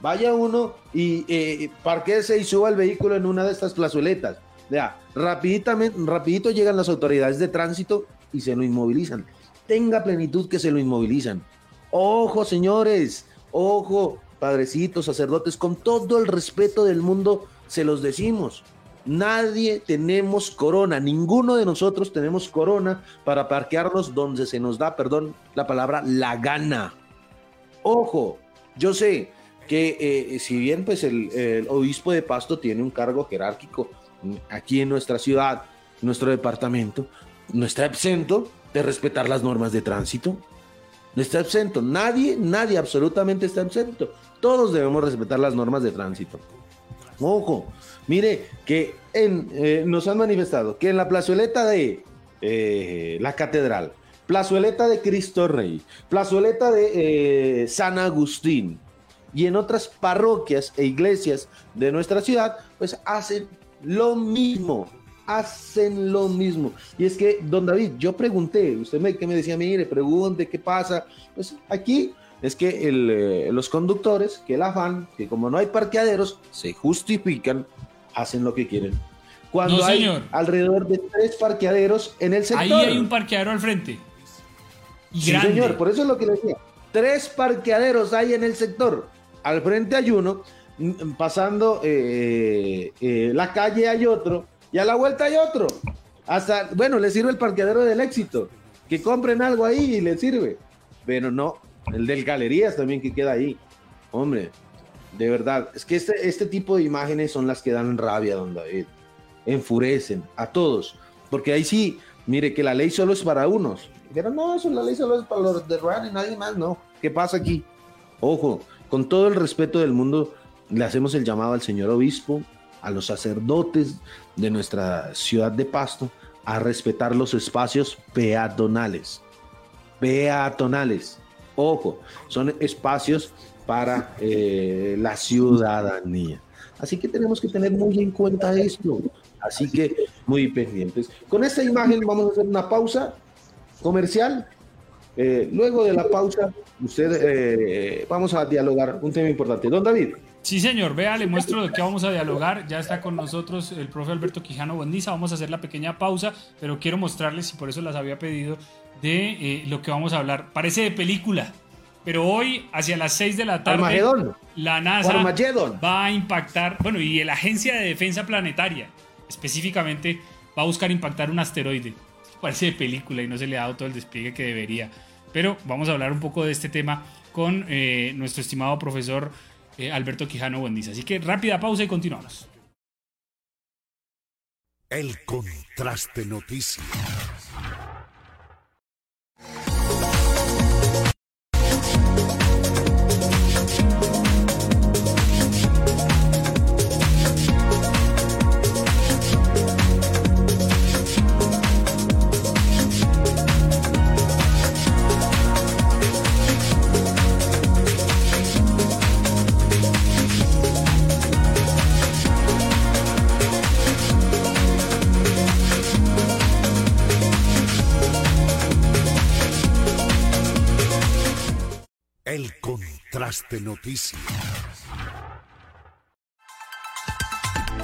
Vaya uno y eh, parquese y suba el vehículo en una de estas plazueletas. Vea, rapiditamente, rapidito llegan las autoridades de tránsito y se lo inmovilizan. Tenga plenitud que se lo inmovilizan. Ojo, señores, ojo, padrecitos, sacerdotes, con todo el respeto del mundo, se los decimos. Nadie tenemos corona, ninguno de nosotros tenemos corona para parquearnos donde se nos da, perdón, la palabra, la gana. Ojo, yo sé que eh, si bien pues el, el, obispo de Pasto tiene un cargo jerárquico aquí en nuestra ciudad, nuestro departamento, no está exento de respetar las normas de tránsito. No está exento. Nadie, nadie absolutamente está exento. Todos debemos respetar las normas de tránsito. Ojo, mire que eh, nos han manifestado que en la plazoleta de eh, la catedral, plazoleta de Cristo Rey, plazoleta de eh, San Agustín y en otras parroquias e iglesias de nuestra ciudad, pues hacen lo mismo, hacen lo mismo. Y es que, don David, yo pregunté, usted me, que me decía, mire, pregunte qué pasa. Pues aquí es que eh, los conductores, que el afán, que como no hay parqueaderos, se justifican, hacen lo que quieren. Cuando hay alrededor de tres parqueaderos en el sector. Ahí hay un parqueadero al frente. sí, señor, por eso es lo que le decía. Tres parqueaderos hay en el sector. Al frente hay uno, pasando eh, eh, la calle hay otro y a la vuelta hay otro. Hasta, bueno, le sirve el parqueadero del éxito. Que compren algo ahí y le sirve. Pero no, el del Galerías también que queda ahí. Hombre, de verdad, es que este, este tipo de imágenes son las que dan rabia, don David. Enfurecen a todos. Porque ahí sí, mire que la ley solo es para unos. Pero no, eso la ley solo es para los de Ruan y nadie más, no. ¿Qué pasa aquí? Ojo, con todo el respeto del mundo, le hacemos el llamado al señor obispo, a los sacerdotes de nuestra ciudad de Pasto, a respetar los espacios peatonales. Peatonales. Ojo, son espacios para eh, la ciudadanía. Así que tenemos que tener muy en cuenta esto. Así que muy pendientes. Con esta imagen vamos a hacer una pausa comercial. Eh, luego de la pausa, usted eh, vamos a dialogar un tema importante. Don David. Sí, señor. Vea, le muestro de qué vamos a dialogar. Ya está con nosotros el profe Alberto Quijano Bondiza. Vamos a hacer la pequeña pausa, pero quiero mostrarles, y por eso las había pedido, de eh, lo que vamos a hablar. Parece de película, pero hoy, hacia las 6 de la tarde, la NASA va a impactar, bueno, y la Agencia de Defensa Planetaria específicamente va a buscar impactar un asteroide. Parece de película y no se le ha dado todo el despliegue que debería. Pero vamos a hablar un poco de este tema con eh, nuestro estimado profesor eh, Alberto Quijano Buendiza. Así que rápida pausa y continuamos. El contraste noticias. De Noticias.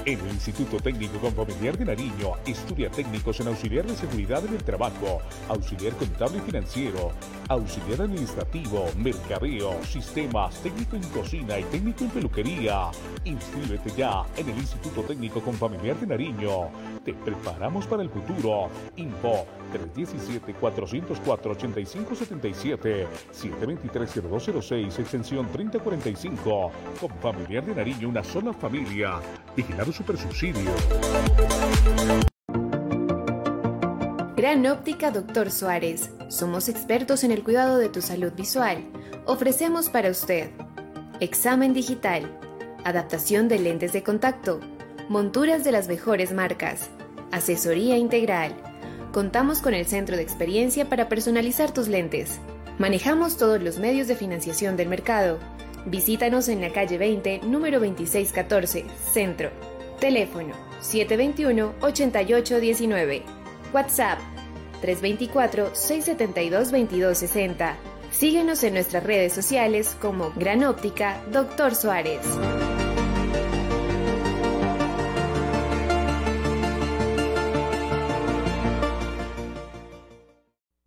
En el Instituto Técnico Confamiliar de Nariño estudia técnicos en auxiliar de seguridad en el trabajo, auxiliar contable y financiero, auxiliar administrativo, mercadeo, sistemas, técnico en cocina y técnico en peluquería. Inscríbete ya en el Instituto Técnico Confamiliar de Nariño. Te preparamos para el futuro. Info 317-404-8577, 723-0206, extensión 3045. Con Familiar de Nariño, una sola familia. Vigilado Super Subsidio. Gran Óptica Doctor Suárez. Somos expertos en el cuidado de tu salud visual. Ofrecemos para usted examen digital, adaptación de lentes de contacto, monturas de las mejores marcas, asesoría integral contamos con el centro de experiencia para personalizar tus lentes. Manejamos todos los medios de financiación del mercado. Visítanos en la calle 20, número 2614, Centro. Teléfono 721-8819. WhatsApp 324-672-2260. Síguenos en nuestras redes sociales como Gran Óptica Doctor Suárez.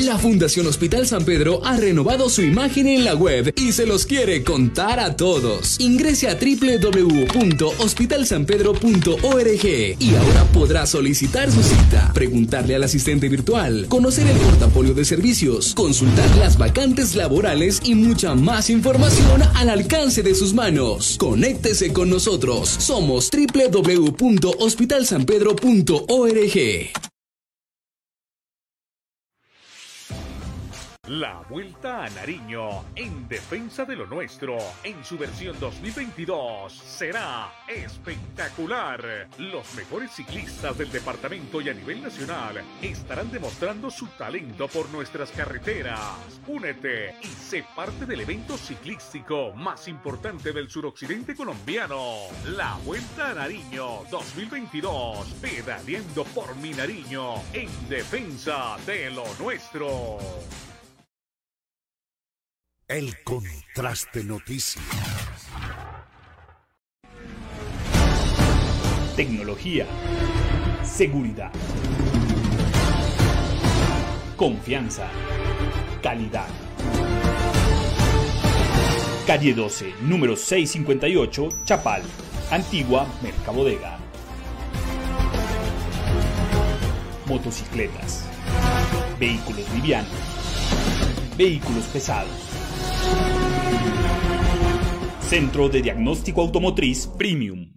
La Fundación Hospital San Pedro ha renovado su imagen en la web y se los quiere contar a todos. Ingrese a www.hospitalsanpedro.org y ahora podrá solicitar su cita, preguntarle al asistente virtual, conocer el portafolio de servicios, consultar las vacantes laborales y mucha más información al alcance de sus manos. Conéctese con nosotros. Somos www.hospitalsanpedro.org. La Vuelta a Nariño, en defensa de lo nuestro, en su versión 2022, será espectacular. Los mejores ciclistas del departamento y a nivel nacional estarán demostrando su talento por nuestras carreteras. Únete y sé parte del evento ciclístico más importante del suroccidente colombiano. La Vuelta a Nariño 2022, pedaleando por mi Nariño, en defensa de lo nuestro. El contraste noticias. Tecnología. Seguridad. Confianza. Calidad. Calle 12, número 658, Chapal, Antigua Mercabodega. Motocicletas. Vehículos livianos. Vehículos pesados. Centro de Diagnóstico Automotriz Premium.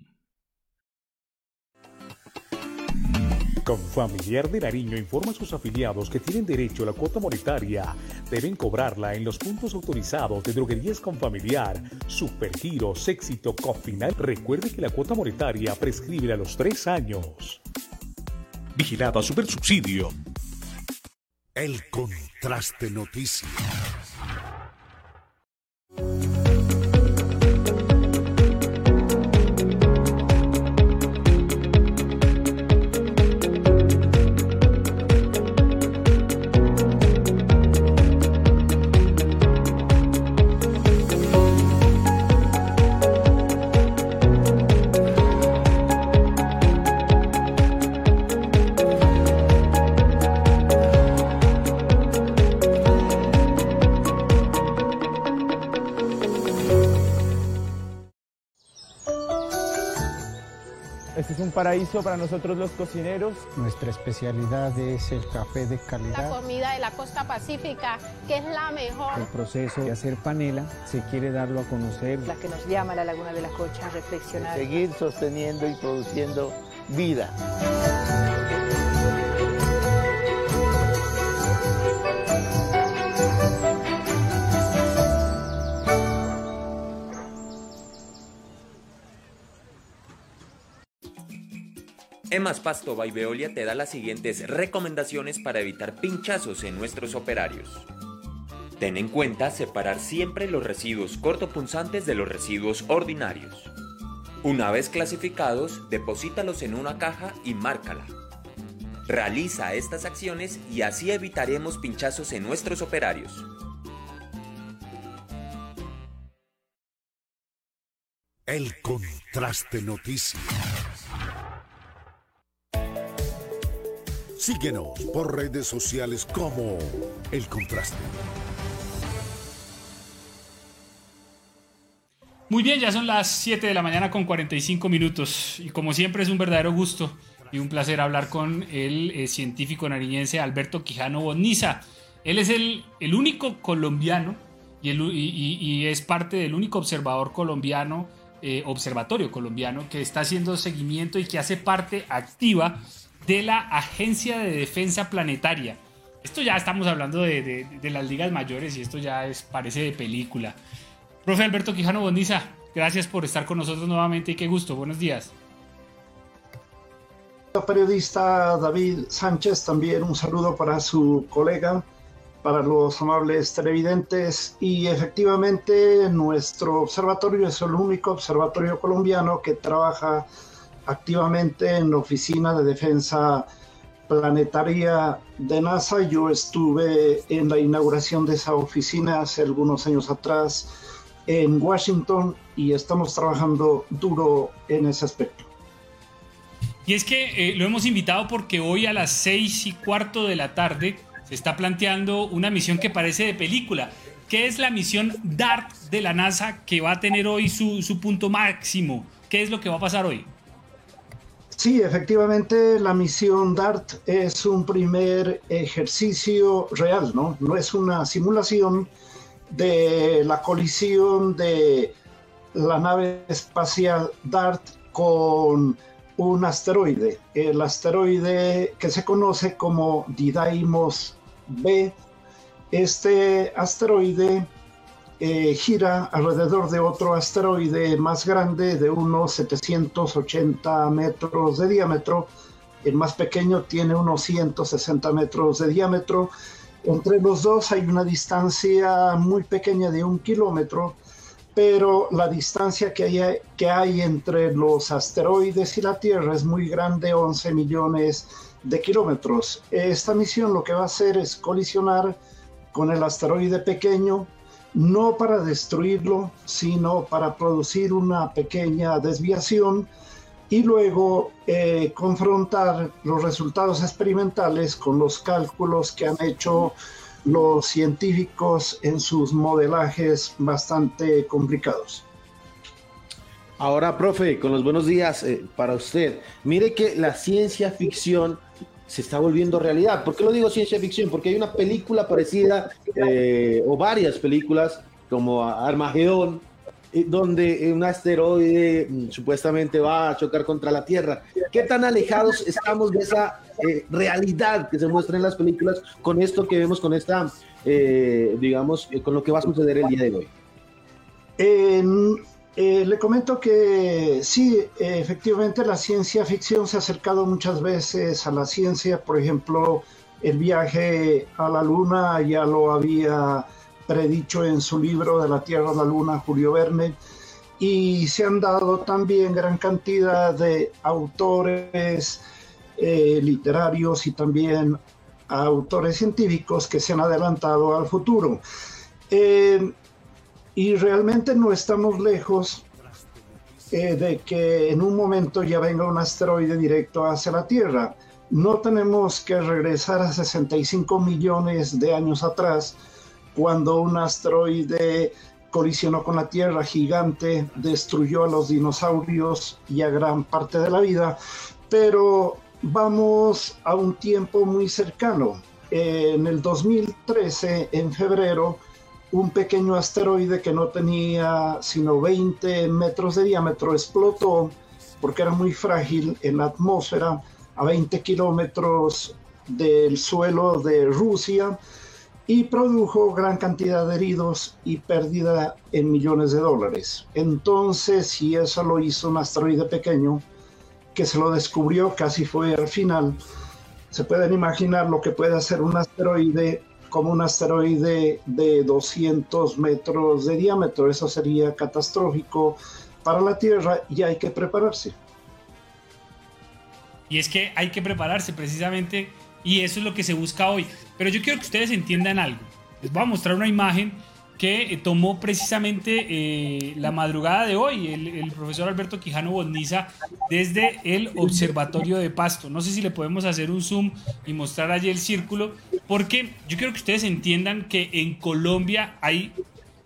Confamiliar de Nariño informa a sus afiliados que tienen derecho a la cuota monetaria. Deben cobrarla en los puntos autorizados de droguerías Confamiliar, Supergiros, Éxito, Cofinal. Recuerde que la cuota monetaria prescribe a los tres años. Vigilado a Supersubsidio. El contraste noticias. Paraíso para nosotros los cocineros. Nuestra especialidad es el café de La calidad. comida de la costa pacífica, que es la mejor. El proceso de hacer panela se quiere darlo a conocer. La que nos llama a la Laguna de la Cocha a reflexionar. Seguir sosteniendo y produciendo vida. Emas Pasto by Veolia te da las siguientes recomendaciones para evitar pinchazos en nuestros operarios. Ten en cuenta separar siempre los residuos cortopunzantes de los residuos ordinarios. Una vez clasificados, deposítalos en una caja y márcala. Realiza estas acciones y así evitaremos pinchazos en nuestros operarios. El contraste noticias. Síguenos por redes sociales como El Contraste. Muy bien, ya son las 7 de la mañana con 45 minutos y como siempre es un verdadero gusto y un placer hablar con el eh, científico nariñense Alberto Quijano Boniza. Él es el, el único colombiano y, es parte del único observador colombiano, eh, observatorio colombiano, que está haciendo seguimiento y que hace parte activa de la Agencia de Defensa Planetaria. Esto ya estamos hablando de, de- las ligas mayores y esto ya es, parece de película. Profe Alberto Quijano Bondiza, gracias por estar con nosotros nuevamente y qué gusto. Buenos días. Periodista David Sánchez, también un saludo para su colega, para los amables televidentes y efectivamente nuestro observatorio es el único observatorio colombiano que trabaja activamente en la Oficina de Defensa Planetaria de NASA. Yo estuve en la inauguración de esa oficina hace algunos años atrás en Washington y estamos trabajando duro en ese aspecto. Y es que eh, lo hemos invitado porque hoy a las seis y cuarto de la tarde se está planteando una misión que parece de película. ¿Qué es la misión DART de la NASA que va a tener hoy su, su punto máximo? ¿Qué es lo que va a pasar hoy? Sí, efectivamente, la misión DART es un primer ejercicio real, ¿no? No es una simulación de la colisión de la nave espacial DART con un asteroide. El asteroide que se conoce como Didymos B Este asteroide eh, gira alrededor de otro asteroide más grande de unos 780 metros de diámetro. El más pequeño tiene unos 160 metros de diámetro. Entre los dos hay una distancia muy pequeña de un kilómetro, pero la distancia que hay, que hay entre los asteroides y la Tierra es muy grande, 11 millones de kilómetros. Esta misión lo que va a hacer es colisionar con el asteroide pequeño, no para destruirlo, sino para producir una pequeña desviación y luego eh, confrontar los resultados experimentales con los cálculos que han hecho los científicos en sus modelajes bastante complicados. Ahora, profe, con los buenos días eh, para usted. Mire que la ciencia ficción se está volviendo realidad. ¿Por qué lo digo ciencia ficción? Porque hay una película parecida, eh, o varias películas, como Armagedón, eh, donde un asteroide mm, supuestamente va a chocar contra la Tierra. ¿Qué tan alejados estamos de esa eh, realidad que se muestra en las películas con esto que vemos, con esta, digamos, con lo que va a suceder el día de hoy? Eh, le comento que sí, efectivamente la ciencia ficción se ha acercado muchas veces a la ciencia. Por ejemplo, el viaje a la Luna ya lo había predicho en su libro de la Tierra a la Luna Julio Verne. Y se han dado también gran cantidad de autores eh, literarios y también autores científicos que se han adelantado al futuro. Eh, y realmente no estamos lejos eh, de que en un momento ya venga un asteroide directo hacia la Tierra. No tenemos que regresar a 65 millones de años atrás, cuando un asteroide colisionó con la Tierra gigante, destruyó a los dinosaurios y a gran parte de la vida, pero vamos a un tiempo muy cercano. En el 2013, en febrero, un pequeño asteroide que no tenía sino 20 metros de diámetro explotó porque era muy frágil en la atmósfera a 20 kilómetros del suelo de Rusia y produjo gran cantidad de heridos y pérdida en millones de dólares. Entonces, si eso lo hizo un asteroide pequeño, que se lo descubrió casi fue al final, se pueden imaginar lo que puede hacer un asteroide como un asteroide de 200 metros de diámetro. Eso sería catastrófico para la Tierra y hay que prepararse. Y es que hay que prepararse precisamente y eso es lo que se busca hoy. Pero yo quiero que ustedes entiendan algo. Les voy a mostrar una imagen que eh, tomó precisamente eh, la madrugada de hoy el, profesor Alberto Quijano Bonniza desde el Observatorio de Pasto. No sé si le podemos hacer un zoom y mostrar allí el círculo, porque yo quiero que ustedes entiendan que en Colombia hay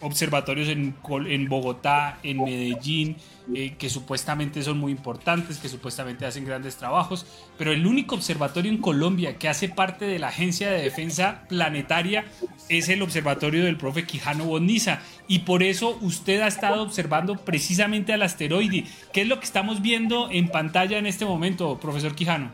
observatorios en, en Bogotá, en Medellín, eh, que supuestamente son muy importantes, que supuestamente hacen grandes trabajos, pero el único observatorio en Colombia que hace parte de la Agencia de Defensa Planetaria es el observatorio del profe Quijano Boniza. Y por eso usted ha estado observando precisamente al asteroide. ¿Qué es lo que estamos viendo en pantalla en este momento, profesor Quijano?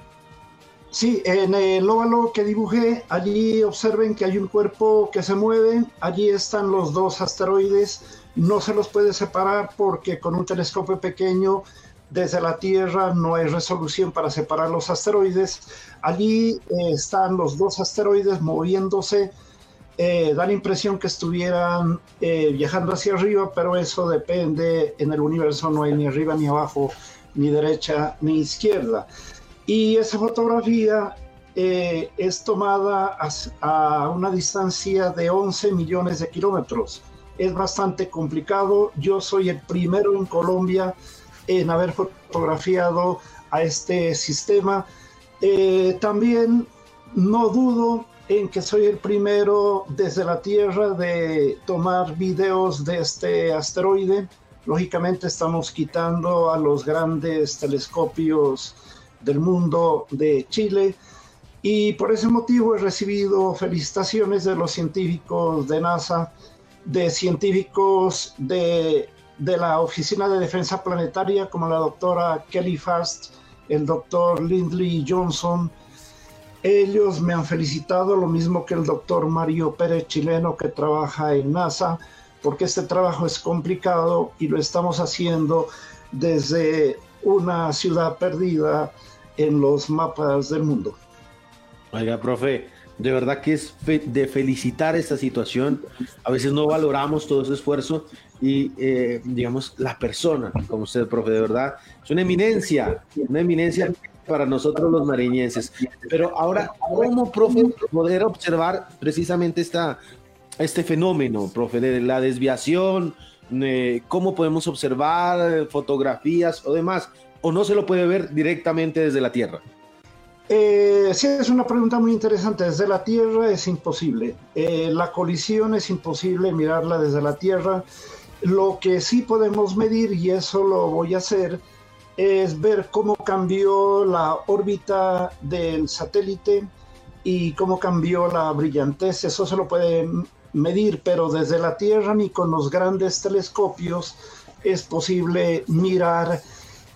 Sí, en el óvalo que dibujé, allí observen que hay un cuerpo que se mueve, allí están los dos asteroides, no se los puede separar porque con un telescopio pequeño desde la Tierra no hay resolución para separar los asteroides. Allí eh, están los dos asteroides moviéndose, eh, da la impresión que estuvieran eh, viajando hacia arriba, pero eso depende, en el universo no hay ni arriba ni abajo, ni derecha ni izquierda. Y esa fotografía eh, es tomada a, una distancia de 11 millones de kilómetros. Es bastante complicado. Yo soy el primero en Colombia en haber fotografiado a este sistema. Eh, también no dudo en que soy el primero desde la Tierra de tomar videos de este asteroide. Lógicamente estamos quitando a los grandes telescopios del mundo de Chile y por ese motivo he recibido felicitaciones de los científicos de NASA, de científicos de, de la Oficina de Defensa Planetaria como la doctora Kelly Fast, el doctor Lindley Johnson Ellos me han felicitado, lo mismo que el doctor Mario Pérez, chileno, que trabaja en NASA, porque este trabajo es complicado y lo estamos haciendo desde una ciudad perdida en los mapas del mundo. Oiga, profe, de verdad que es de felicitar esta situación. A veces no valoramos todo ese esfuerzo y, eh, digamos, la persona, como usted, profe, de verdad, es una eminencia, una eminencia para nosotros los mariñenses. Pero ahora, ¿cómo, profe, poder observar precisamente esta, este fenómeno, profe, de la desviación? Eh, ¿Cómo podemos observar fotografías o demás? ¿O no se lo puede ver directamente desde la Tierra? Eh, sí, es una pregunta muy interesante. Desde la Tierra es imposible. Eh, la colisión es imposible mirarla desde la Tierra. Lo que sí podemos medir, y eso lo voy a hacer, es ver cómo cambió la órbita del satélite y cómo cambió la brillantez. Eso se lo puede medir, pero desde la Tierra ni con los grandes telescopios es posible mirar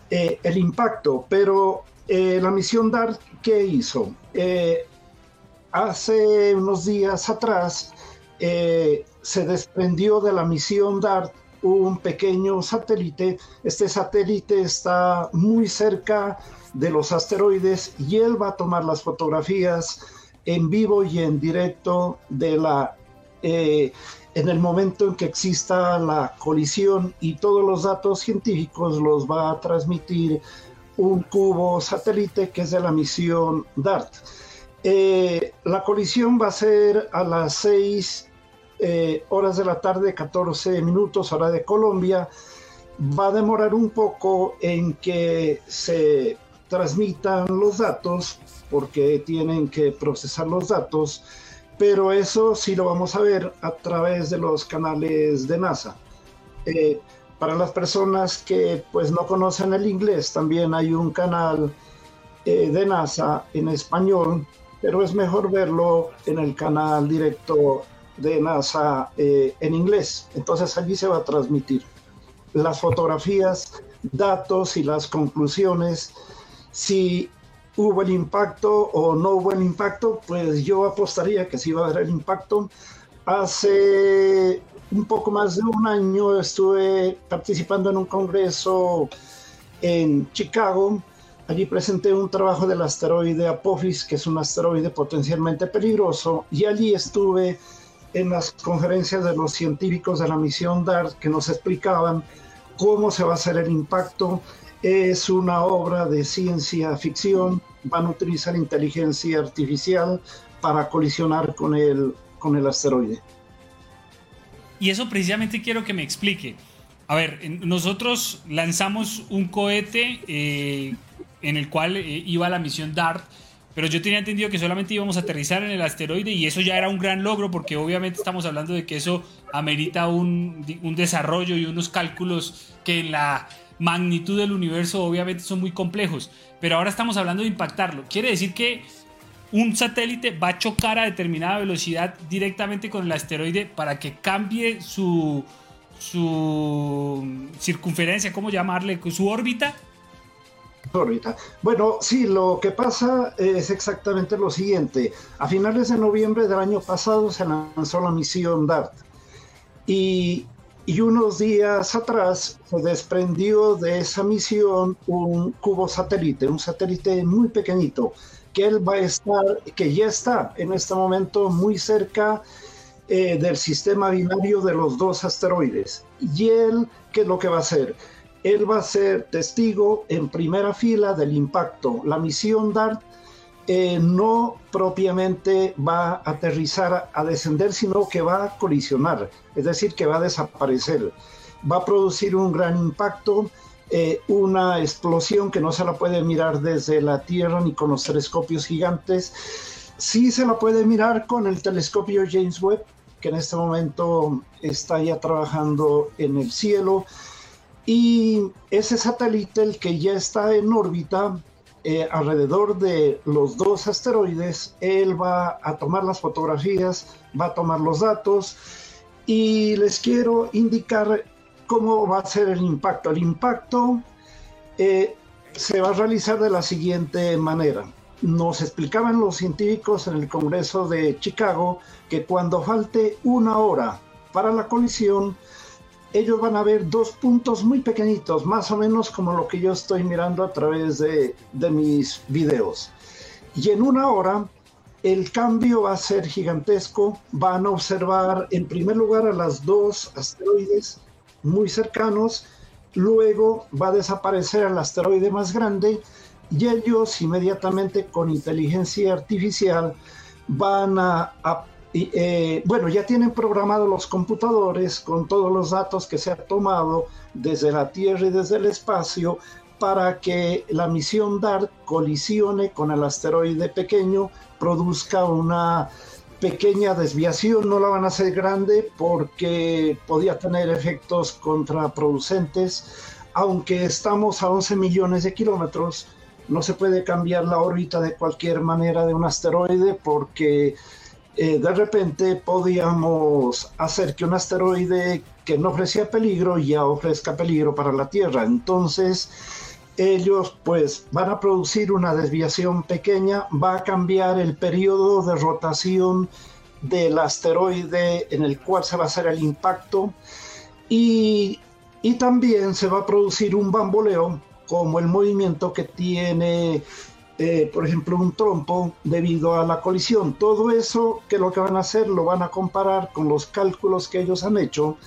eh, el impacto. Pero eh, la misión DART, ¿qué hizo? Eh, hace unos días atrás se desprendió de la misión DART un pequeño satélite. Este satélite está muy cerca de los asteroides y él va a tomar las fotografías en vivo y en directo de la eh, en el momento en que exista la colisión y todos los datos científicos los va a transmitir un cubo satélite que es de la misión DART. Eh, la colisión va a ser a las 6 eh, horas de la tarde, 14 minutos, hora de Colombia. Va a demorar un poco en que se transmitan los datos, porque tienen que procesar los datos, pero eso sí lo vamos a ver a través de los canales de NASA. Eh, para las personas que pues no conocen el inglés, también hay un canal eh, de NASA en español, pero es mejor verlo en el canal directo de NASA eh, en inglés. Entonces allí se va a transmitir las fotografías, datos y las conclusiones. Si hubo el impacto o no hubo el impacto, pues yo apostaría que sí va a haber el impacto. Hace un poco más de un año estuve participando en un congreso en Chicago. Allí presenté un trabajo del asteroide Apophis, que es un asteroide potencialmente peligroso, y allí estuve en las conferencias de los científicos de la misión DART que nos explicaban cómo se va a hacer el impacto. Es una obra de ciencia ficción, van a utilizar inteligencia artificial para colisionar con el, con el asteroide. Y eso precisamente quiero que me explique. A ver, nosotros lanzamos un cohete eh, en el cual eh, iba la misión DART pero yo tenía entendido que solamente íbamos a aterrizar en el asteroide y eso ya era un gran logro porque obviamente estamos hablando de que eso amerita un, desarrollo y unos cálculos que en la magnitud del universo obviamente son muy complejos. Pero ahora estamos hablando de impactarlo. Quiere decir que un satélite va a chocar a determinada velocidad directamente con el asteroide para que cambie su, su circunferencia, ¿cómo llamarle? Su órbita órbita. Bueno, sí, lo que pasa es exactamente lo siguiente. A finales de noviembre del año pasado se lanzó la misión DART y, y unos días atrás se desprendió de esa misión un cubo satélite, un satélite muy pequeñito, que él va a estar, que ya está en este momento muy cerca eh, del sistema binario de los dos asteroides. Y él, ¿qué es lo que va a hacer? él va a ser testigo en primera fila del impacto. La misión DART eh, no propiamente va a aterrizar, a descender, sino que va a colisionar, es decir, que va a desaparecer. Va a producir un gran impacto, eh, una explosión que no se la puede mirar desde la Tierra ni con los telescopios gigantes. Sí se la puede mirar con el telescopio James Webb, que en este momento está ya trabajando en el cielo y ese satélite, el que ya está en órbita eh, alrededor de los dos asteroides, él va a tomar las fotografías, va a tomar los datos y les quiero indicar cómo va a ser el impacto. El impacto eh, se va a realizar de la siguiente manera. nos explicaban los científicos en el Congreso de Chicago que cuando falte una hora para la colisión, ellos van a ver dos puntos muy pequeñitos, más o menos como lo que yo estoy mirando a través de, de mis videos. Y en una hora el cambio va a ser gigantesco. Van a observar en primer lugar a las dos asteroides muy cercanos, luego va a desaparecer el asteroide más grande y ellos inmediatamente con inteligencia artificial van a, eh, bueno, ya tienen programados los computadores con todos los datos que se ha tomado desde la Tierra y desde el espacio para que la misión DART colisione con el asteroide pequeño, produzca una pequeña desviación, no la van a hacer grande porque podía tener efectos contraproducentes, aunque estamos a 11 millones de kilómetros, no se puede cambiar la órbita de cualquier manera de un asteroide porque eh, de repente podíamos hacer que un asteroide que no ofrecía peligro ya ofrezca peligro para la Tierra. Entonces, ellos pues van a producir una desviación pequeña, va a cambiar el periodo de rotación del asteroide en el cual se va a hacer el impacto y, y también se va a producir un bamboleo como el movimiento que tiene eh, por ejemplo, un trompo debido a la colisión. Todo eso que lo que van a hacer lo van a comparar con los cálculos que ellos han hecho,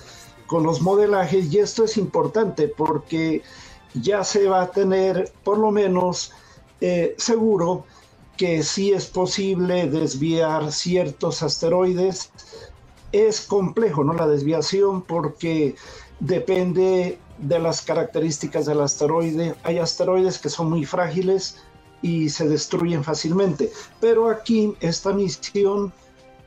con los modelajes, y esto es importante porque ya se va a tener por lo menos eh, seguro que sí es posible desviar ciertos asteroides. Es complejo, ¿no? La desviación porque depende de las características del asteroide. Hay asteroides que son muy frágiles y se destruyen fácilmente, pero aquí esta misión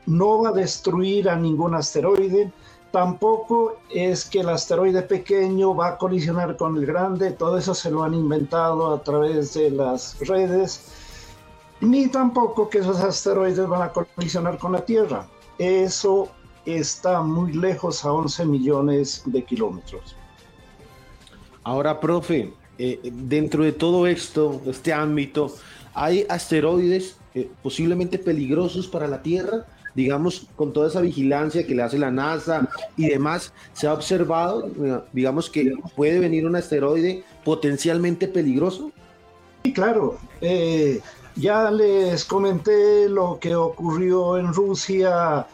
no va a destruir a ningún asteroide, Tampoco es que el asteroide pequeño va a colisionar con el grande, todo eso se lo han inventado a través de las redes, ni tampoco que esos asteroides van a colisionar con la Tierra. Eso está muy lejos a 11 millones de kilómetros. Ahora, profe, eh, dentro de todo esto, este ámbito, ¿hay asteroides eh, posiblemente peligrosos para la Tierra? Digamos, con toda esa vigilancia que le hace la NASA y demás, se ha observado, digamos, que puede venir un asteroide potencialmente peligroso? Sí, claro. Eh, ya les comenté lo que ocurrió en Rusia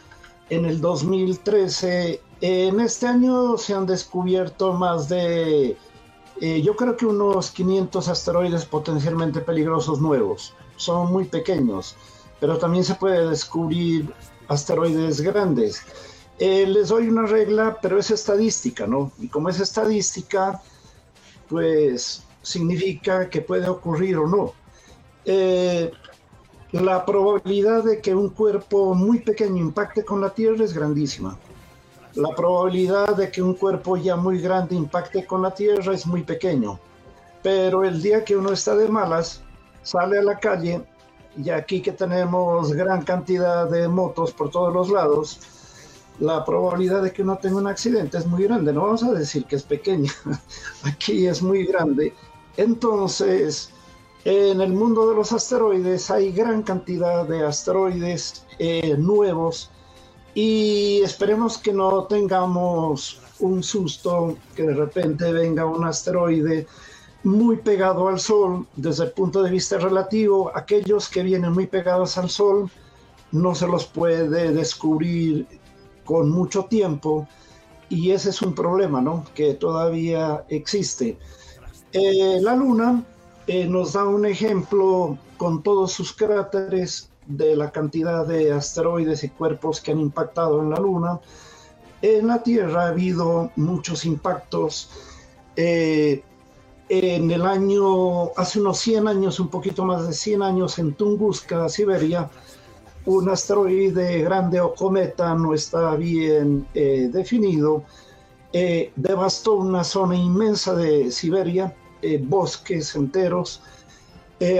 en el 2013. En este año se han descubierto más de, eh, yo creo que unos 500 asteroides potencialmente peligrosos nuevos. Son muy pequeños, pero también se puede descubrir asteroides grandes. Eh, les doy una regla, pero es estadística, ¿no? Y como es estadística, pues significa que puede ocurrir o no. Eh, la probabilidad de que un cuerpo muy pequeño impacte con la Tierra es grandísima. La probabilidad de que un cuerpo ya muy grande impacte con la Tierra es muy pequeño. Pero el día que uno está de malas, sale a la calle y aquí que tenemos gran cantidad de motos por todos los lados, la probabilidad de que no tenga un accidente es muy grande. No vamos a decir que es pequeña, aquí es muy grande. Entonces, en el mundo de los asteroides hay gran cantidad de asteroides eh, nuevos y esperemos que no tengamos un susto, que de repente venga un asteroide muy pegado al Sol desde el punto de vista relativo. Aquellos que vienen muy pegados al Sol no se los puede descubrir con mucho tiempo y ese es un problema ¿no? que todavía existe. Eh, la Luna eh, nos da un ejemplo con todos sus cráteres de la cantidad de asteroides y cuerpos que han impactado en la Luna. En la Tierra ha habido muchos impactos. Eh, en el año, hace unos 100 años, un poquito más de 100 años, en Tunguska, Siberia, un asteroide grande o cometa, no está bien eh, definido, eh, devastó una zona inmensa de Siberia, eh, bosques enteros.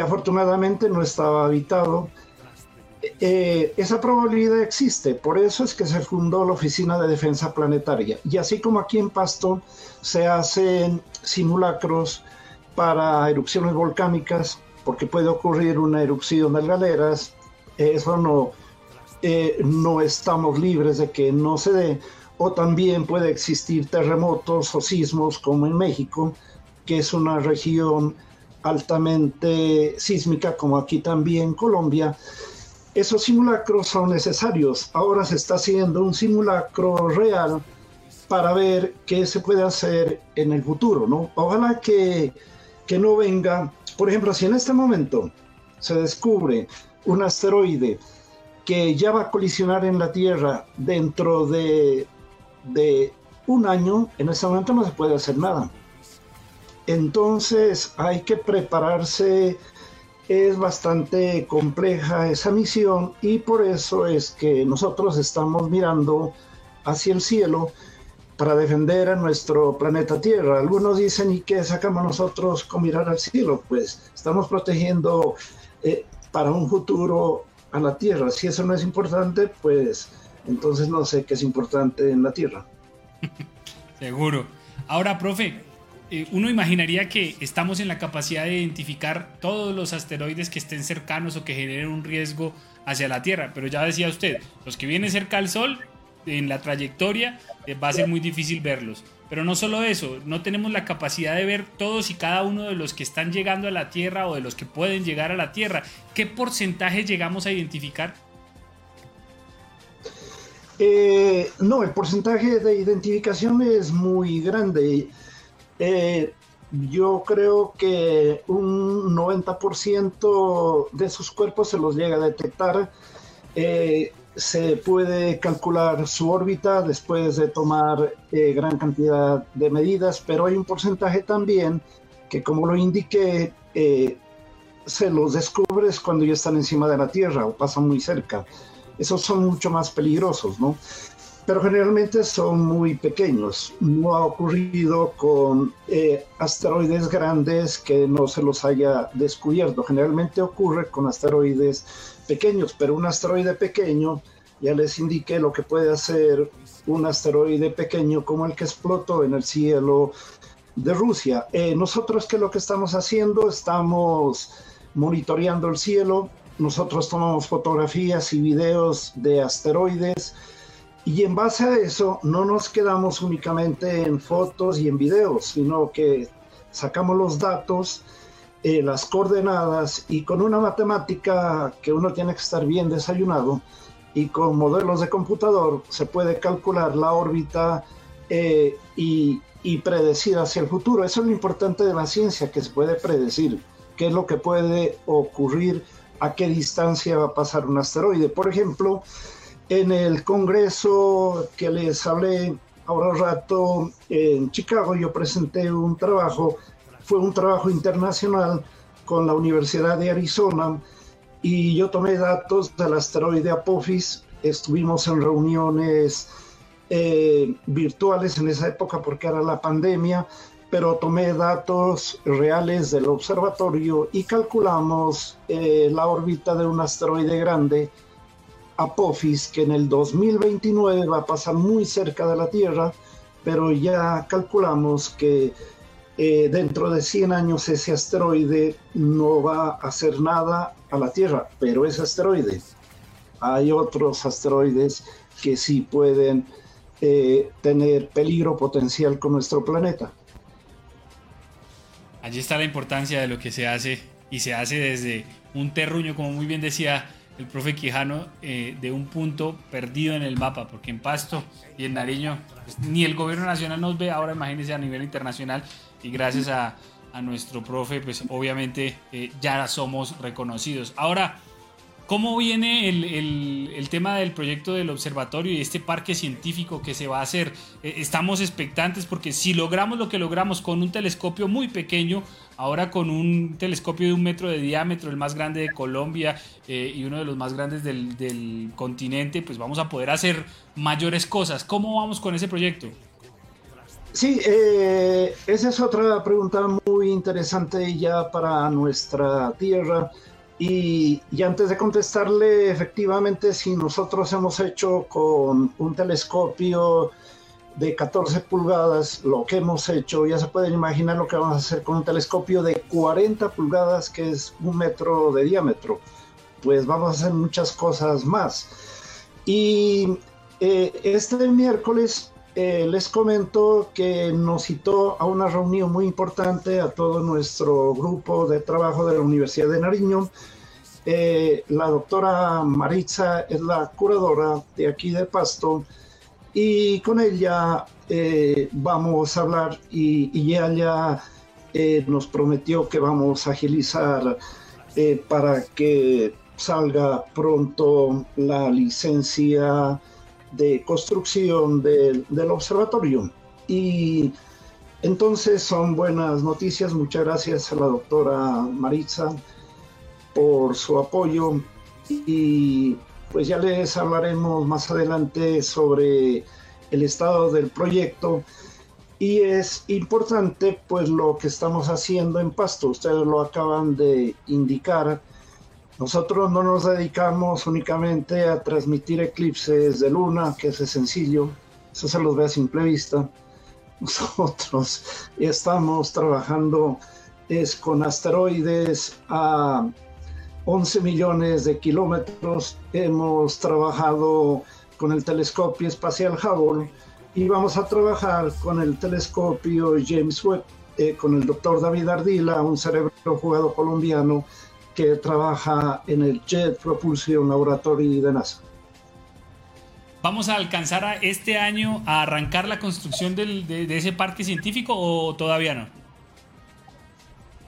afortunadamente no estaba habitado. Esa probabilidad existe, por eso es que se fundó la Oficina de Defensa Planetaria. Y así como aquí en Pasto se hacen simulacros para erupciones volcánicas. porque puede ocurrir una erupción de galeras, eso no, eh, no estamos libres de que no se dé, o también puede existir terremotos o sismos como en México, que es una región altamente sísmica como aquí también Colombia. Esos simulacros son necesarios. Ahora se está haciendo un simulacro real para ver qué se puede hacer en el futuro, ¿no? Ojalá que, que no venga, por ejemplo, si en este momento se descubre un asteroide que ya va a colisionar en la Tierra dentro de, de un año, en este momento no se puede hacer nada. Entonces hay que prepararse, es bastante compleja esa misión y por eso es que nosotros estamos mirando hacia el cielo para defender a nuestro planeta Tierra. Algunos dicen, ¿y qué sacamos nosotros con mirar al cielo? Pues estamos protegiendo eh, para un futuro a la Tierra. Si eso no es importante, pues entonces no sé qué es importante en la Tierra. Seguro. Ahora, profe, eh, uno imaginaría que estamos en la capacidad de identificar todos los asteroides que estén cercanos o que generen un riesgo hacia la Tierra, pero ya decía usted, los que vienen cerca al Sol en la trayectoria eh, va a ser muy difícil verlos. Pero no solo eso, no tenemos la capacidad de ver todos y cada uno de los que están llegando a la Tierra o de los que pueden llegar a la Tierra. ¿Qué porcentaje llegamos a identificar? Eh, no, el porcentaje de identificación es muy grande. Eh, yo creo que un 90% de sus cuerpos se los llega a detectar se puede calcular su órbita después de tomar eh, gran cantidad de medidas, pero hay un porcentaje también que, como lo indiqué, eh, se los descubres cuando ya están encima de la Tierra o pasan muy cerca. Esos son mucho más peligrosos, ¿no? Pero generalmente son muy pequeños. No ha ocurrido con eh, asteroides grandes que no se los haya descubierto. Generalmente ocurre con asteroides pequeños, pero un asteroide pequeño, ya les indiqué lo que puede hacer un asteroide pequeño como el que explotó en el cielo de Rusia. Eh, nosotros, ¿qué es lo que estamos haciendo? Estamos monitoreando el cielo, nosotros tomamos fotografías y videos de asteroides y en base a eso no nos quedamos únicamente en fotos y en videos, sino que sacamos los datos eh, las coordenadas y con una matemática que uno tiene que estar bien desayunado y con modelos de computador se puede calcular la órbita eh, y, y, predecir hacia el futuro. Eso es lo importante de la ciencia, que se puede predecir qué es lo que puede ocurrir, a qué distancia va a pasar un asteroide. Por ejemplo, en el Congreso que les hablé ahora un rato en Chicago, yo presenté un trabajo fue un trabajo internacional con la Universidad de Arizona y yo tomé datos del asteroide Apophis. Estuvimos en reuniones eh, virtuales en esa época porque era la pandemia, pero tomé datos reales del observatorio y calculamos eh, la órbita de un asteroide grande, Apophis, que en el 2029 va a pasar muy cerca de la Tierra, pero ya calculamos que eh, dentro de 100 años ese asteroide no va a hacer nada a la Tierra, pero ese asteroide. Hay otros asteroides que sí pueden eh, tener peligro potencial con nuestro planeta. Allí está la importancia de lo que se hace y se hace desde un terruño, como muy bien decía el profe Quijano, eh, de un punto perdido en el mapa, porque en Pasto y en Nariño pues, ni el gobierno nacional nos ve, ahora imagínense a nivel internacional y gracias a, nuestro profe, pues obviamente eh, ya somos reconocidos. Ahora, ¿cómo viene el, tema del proyecto del observatorio y este parque científico que se va a hacer? Eh, estamos expectantes porque si logramos lo que logramos con un telescopio muy pequeño, ahora con un telescopio de un metro de diámetro, el más grande de Colombia eh, y uno de los más grandes del, del continente, pues vamos a poder hacer mayores cosas. ¿Cómo vamos con ese proyecto? Sí, eh, esa es otra pregunta muy interesante ya para nuestra tierra. Y, antes de contestarle, efectivamente, si nosotros hemos hecho con un telescopio de 14 pulgadas, lo que hemos hecho, ya se pueden imaginar lo que vamos a hacer con un telescopio de 40 pulgadas, que es un metro de diámetro. Pues vamos a hacer muchas cosas más. Y eh, este miércoles eh, les comento que nos citó a una reunión muy importante a todo nuestro grupo de trabajo de la Universidad de Nariño. Eh, la doctora Maritza es la curadora de aquí de Pasto y con ella eh, vamos a hablar y, y ella nos prometió que vamos a agilizar para que salga pronto la licencia de construcción del, observatorio. Y entonces son buenas noticias. Muchas gracias a la doctora Maritza por su apoyo y pues ya les hablaremos más adelante sobre el estado del proyecto y es importante pues lo que estamos haciendo en Pasto, ustedes lo acaban de indicar, nosotros no nos dedicamos únicamente a transmitir eclipses de luna, que es sencillo, eso se los ve a simple vista. Nosotros estamos trabajando es con asteroides a 11 millones de kilómetros. Hemos trabajado con el telescopio espacial Hubble y vamos a trabajar con el telescopio James Webb, eh, con el doctor David Ardila, un cerebro jugado colombiano que trabaja en el Jet Propulsion Laboratory de NASA. ¿Vamos a alcanzar a este año a arrancar la construcción de, ese parque científico o todavía no?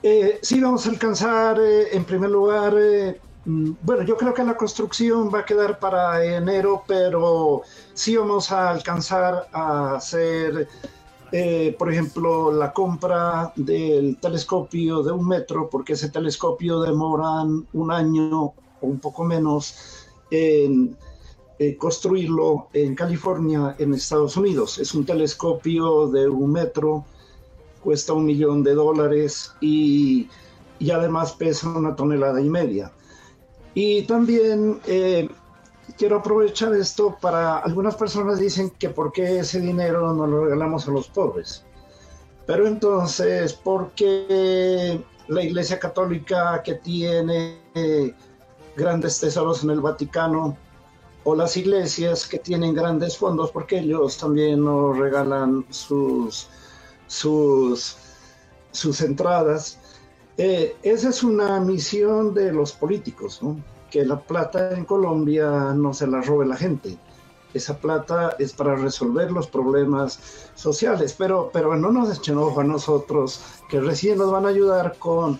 Eh, sí, vamos a alcanzar eh, en primer lugar, eh, mm, bueno, yo creo que la construcción va a quedar para enero, pero sí vamos a alcanzar a hacer eh, por ejemplo, la compra del telescopio de un metro, porque ese telescopio demoran un año o un poco menos en eh, construirlo en California, en Estados Unidos. Es un telescopio de un metro, cuesta un millón de dólares y, y además pesa una tonelada y media. Y también eh, quiero aprovechar esto para algunas personas dicen que por qué ese dinero no lo regalamos a los pobres. Pero entonces, ¿por qué la Iglesia Católica que tiene grandes tesoros en el Vaticano o las iglesias que tienen grandes fondos, porque ellos también nos regalan sus, sus, sus entradas? Eh, esa es una misión de los políticos, ¿no? Que la plata en Colombia no se la robe la gente. Esa plata es para resolver los problemas sociales, pero, pero no nos echen ojo a nosotros, que recién nos van a ayudar con,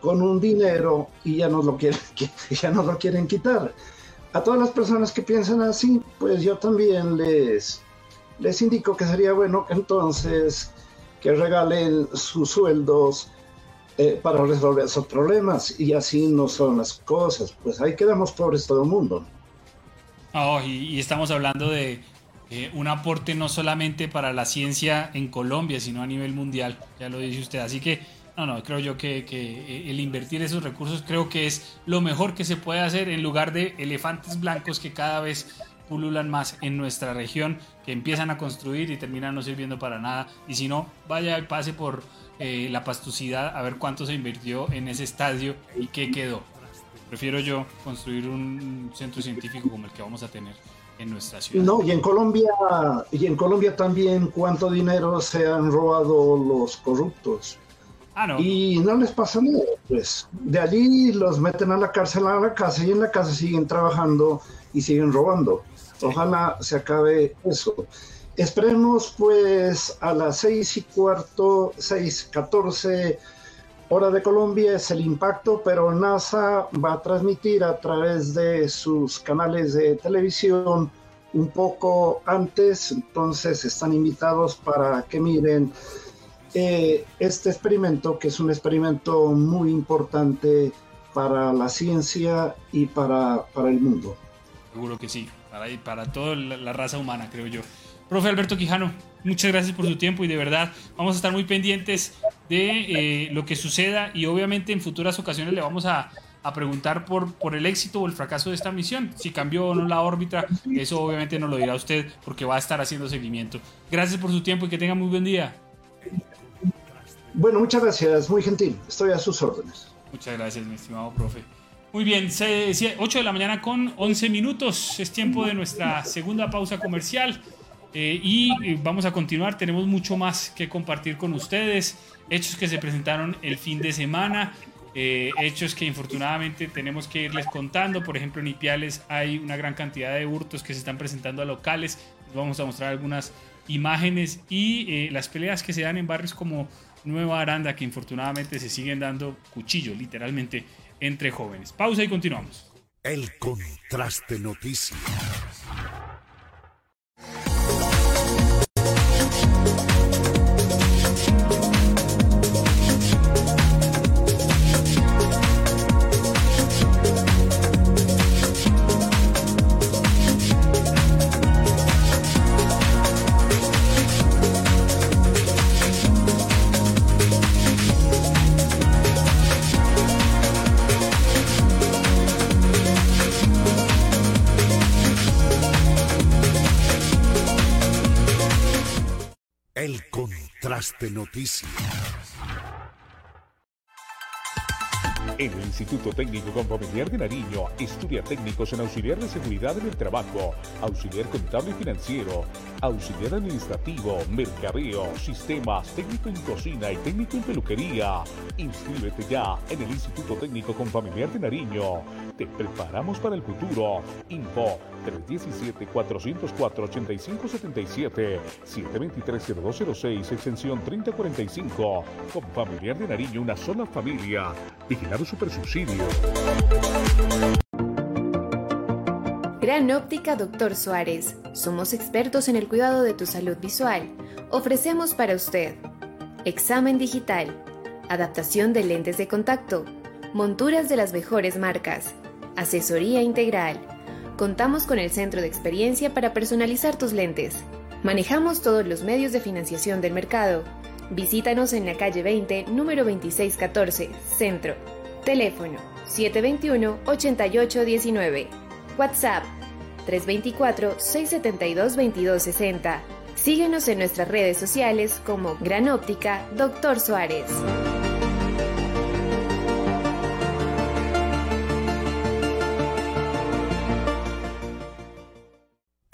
con un dinero y ya nos, lo quieren, ya nos lo quieren quitar. A todas las personas que piensan así, pues yo también les, les indico que sería bueno entonces que regalen sus sueldos eh, para resolver esos problemas y así no son las cosas. Pues ahí quedamos pobres todo el mundo. Oh, y, estamos hablando de eh, un aporte no solamente para la ciencia en Colombia, sino a nivel mundial, ya lo dice usted. Así que, no, no, creo yo que, que el invertir esos recursos creo que es lo mejor que se puede hacer en lugar de elefantes blancos que cada vez pululan más en nuestra región, que empiezan a construir y terminan no sirviendo para nada. Y si no, vaya pase por eh, la pastosidad, a ver cuánto se invirtió en ese estadio y qué quedó. Prefiero yo construir un centro científico como el que vamos a tener en nuestra ciudad. No, y en Colombia, y en Colombia también cuánto dinero se han robado los corruptos. Ah, no. Y no les pasa nada, pues. De allí los meten a la cárcel, a la casa, y en la casa siguen trabajando y siguen robando. Ojalá se acabe eso. Esperemos pues a las seis y cuarto, seis catorce hora de Colombia es el impacto, pero NASA va a transmitir a través de sus canales de televisión un poco antes, entonces están invitados para que miren eh, este experimento, que es un experimento muy importante para la ciencia y para, para el mundo. Seguro que sí, para, para toda la raza humana, creo yo. Profe Alberto Quijano, muchas gracias por su tiempo y de verdad vamos a estar muy pendientes de eh, lo que suceda y obviamente en futuras ocasiones le vamos a, a preguntar por, por el éxito o el fracaso de esta misión. Si cambió o no la órbita, eso obviamente nos lo dirá usted porque va a estar haciendo seguimiento. Gracias por su tiempo y que tenga muy buen día. Bueno, muchas gracias, muy gentil. Estoy a sus órdenes. Muchas gracias, mi estimado profe. Muy bien, 8 de la mañana con 11 minutos. Es tiempo de nuestra segunda pausa comercial. Eh, y eh, vamos a continuar. Tenemos mucho más que compartir con ustedes. Hechos que se presentaron el fin de semana. Eh, hechos que infortunadamente tenemos que irles contando. Por ejemplo, en Ipiales hay una gran cantidad de hurtos que se están presentando a locales. vamos a mostrar algunas imágenes y las peleas que se dan en barrios como Nueva Aranda que infortunadamente se siguen dando cuchillos, literalmente, entre jóvenes. Pausa y continuamos. El contraste noticias. De Noticias. En el Instituto Técnico Confamiliar de Nariño estudia técnicos en auxiliar de seguridad en el trabajo, auxiliar contable y financiero, auxiliar administrativo, mercadeo, sistemas, técnico en cocina y técnico en peluquería. Inscríbete ya en el Instituto Técnico Confamiliar de Nariño. Te preparamos para el futuro. Info 317-404-8577, 723-0206, extensión 3045. Confamiliar de Nariño, una sola familia. Vigilado Supersubsidio. Gran Óptica Doctor Suárez. Somos expertos en el cuidado de tu salud visual. Ofrecemos para usted examen digital, adaptación de lentes de contacto, monturas de las mejores marcas, asesoría integral. Contamos con el centro de experiencia para personalizar tus lentes. Manejamos todos los medios de financiación del mercado. Visítanos en la calle 20, número 2614, Centro. Teléfono 721-8819. WhatsApp 324-672-2260. Síguenos en nuestras redes sociales como Gran Óptica Doctor Suárez.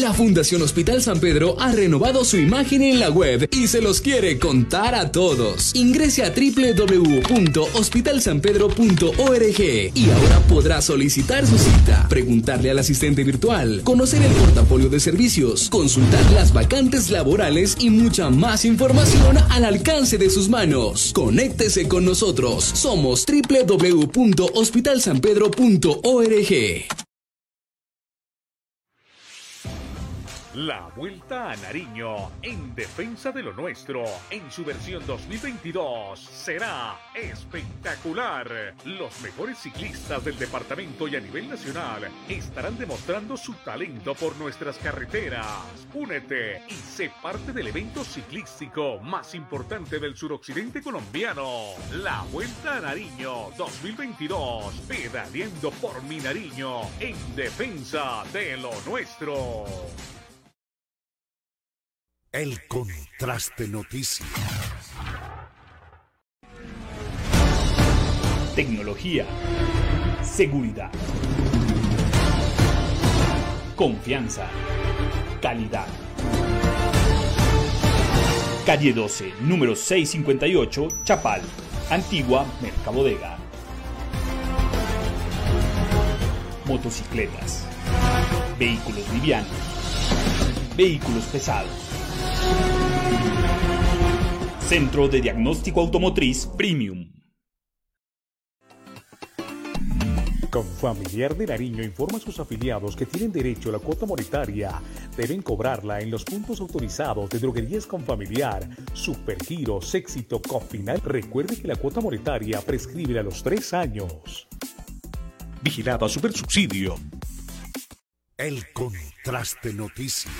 La Fundación Hospital San Pedro ha renovado su imagen en la web y se los quiere contar a todos. Ingrese a www.hospitalsanpedro.org y ahora podrá solicitar su cita, preguntarle al asistente virtual, conocer el portafolio de servicios, consultar las vacantes laborales y mucha más información al alcance de sus manos. Conéctese con nosotros. Somos www.hospitalsanpedro.org. La Vuelta a Nariño en defensa de lo nuestro en su versión 2022 será espectacular. Los mejores ciclistas del departamento y a nivel nacional estarán demostrando su talento por nuestras carreteras. Únete y sé parte del evento ciclístico más importante del suroccidente colombiano. La Vuelta a Nariño 2022 pedaleando por mi Nariño en defensa de lo nuestro. El contraste noticias. Tecnología. Seguridad. Confianza. Calidad. Calle 12, número 658, Chapal, Antigua Mercabodega. Motocicletas. Vehículos livianos. Vehículos pesados Centro de Diagnóstico Automotriz Premium. Confamiliar de Nariño informa a sus afiliados que tienen derecho a la cuota monetaria. Deben cobrarla en los puntos autorizados de droguerías Confamiliar, Supergiros, Éxito, Cofinal. Recuerde que la cuota monetaria prescribe a los tres años. Vigilado a Supersubsidio. El contraste noticias.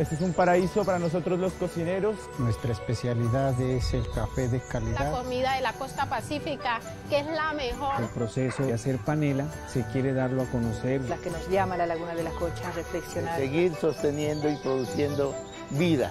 Este es un paraíso para nosotros los cocineros. Nuestra especialidad es el café de La calidad. comida de la costa pacífica, que es la mejor. El proceso de hacer panela se quiere darlo a conocer. La que nos llama a la Laguna de la Cocha a reflexionar. Seguir sosteniendo y produciendo vida.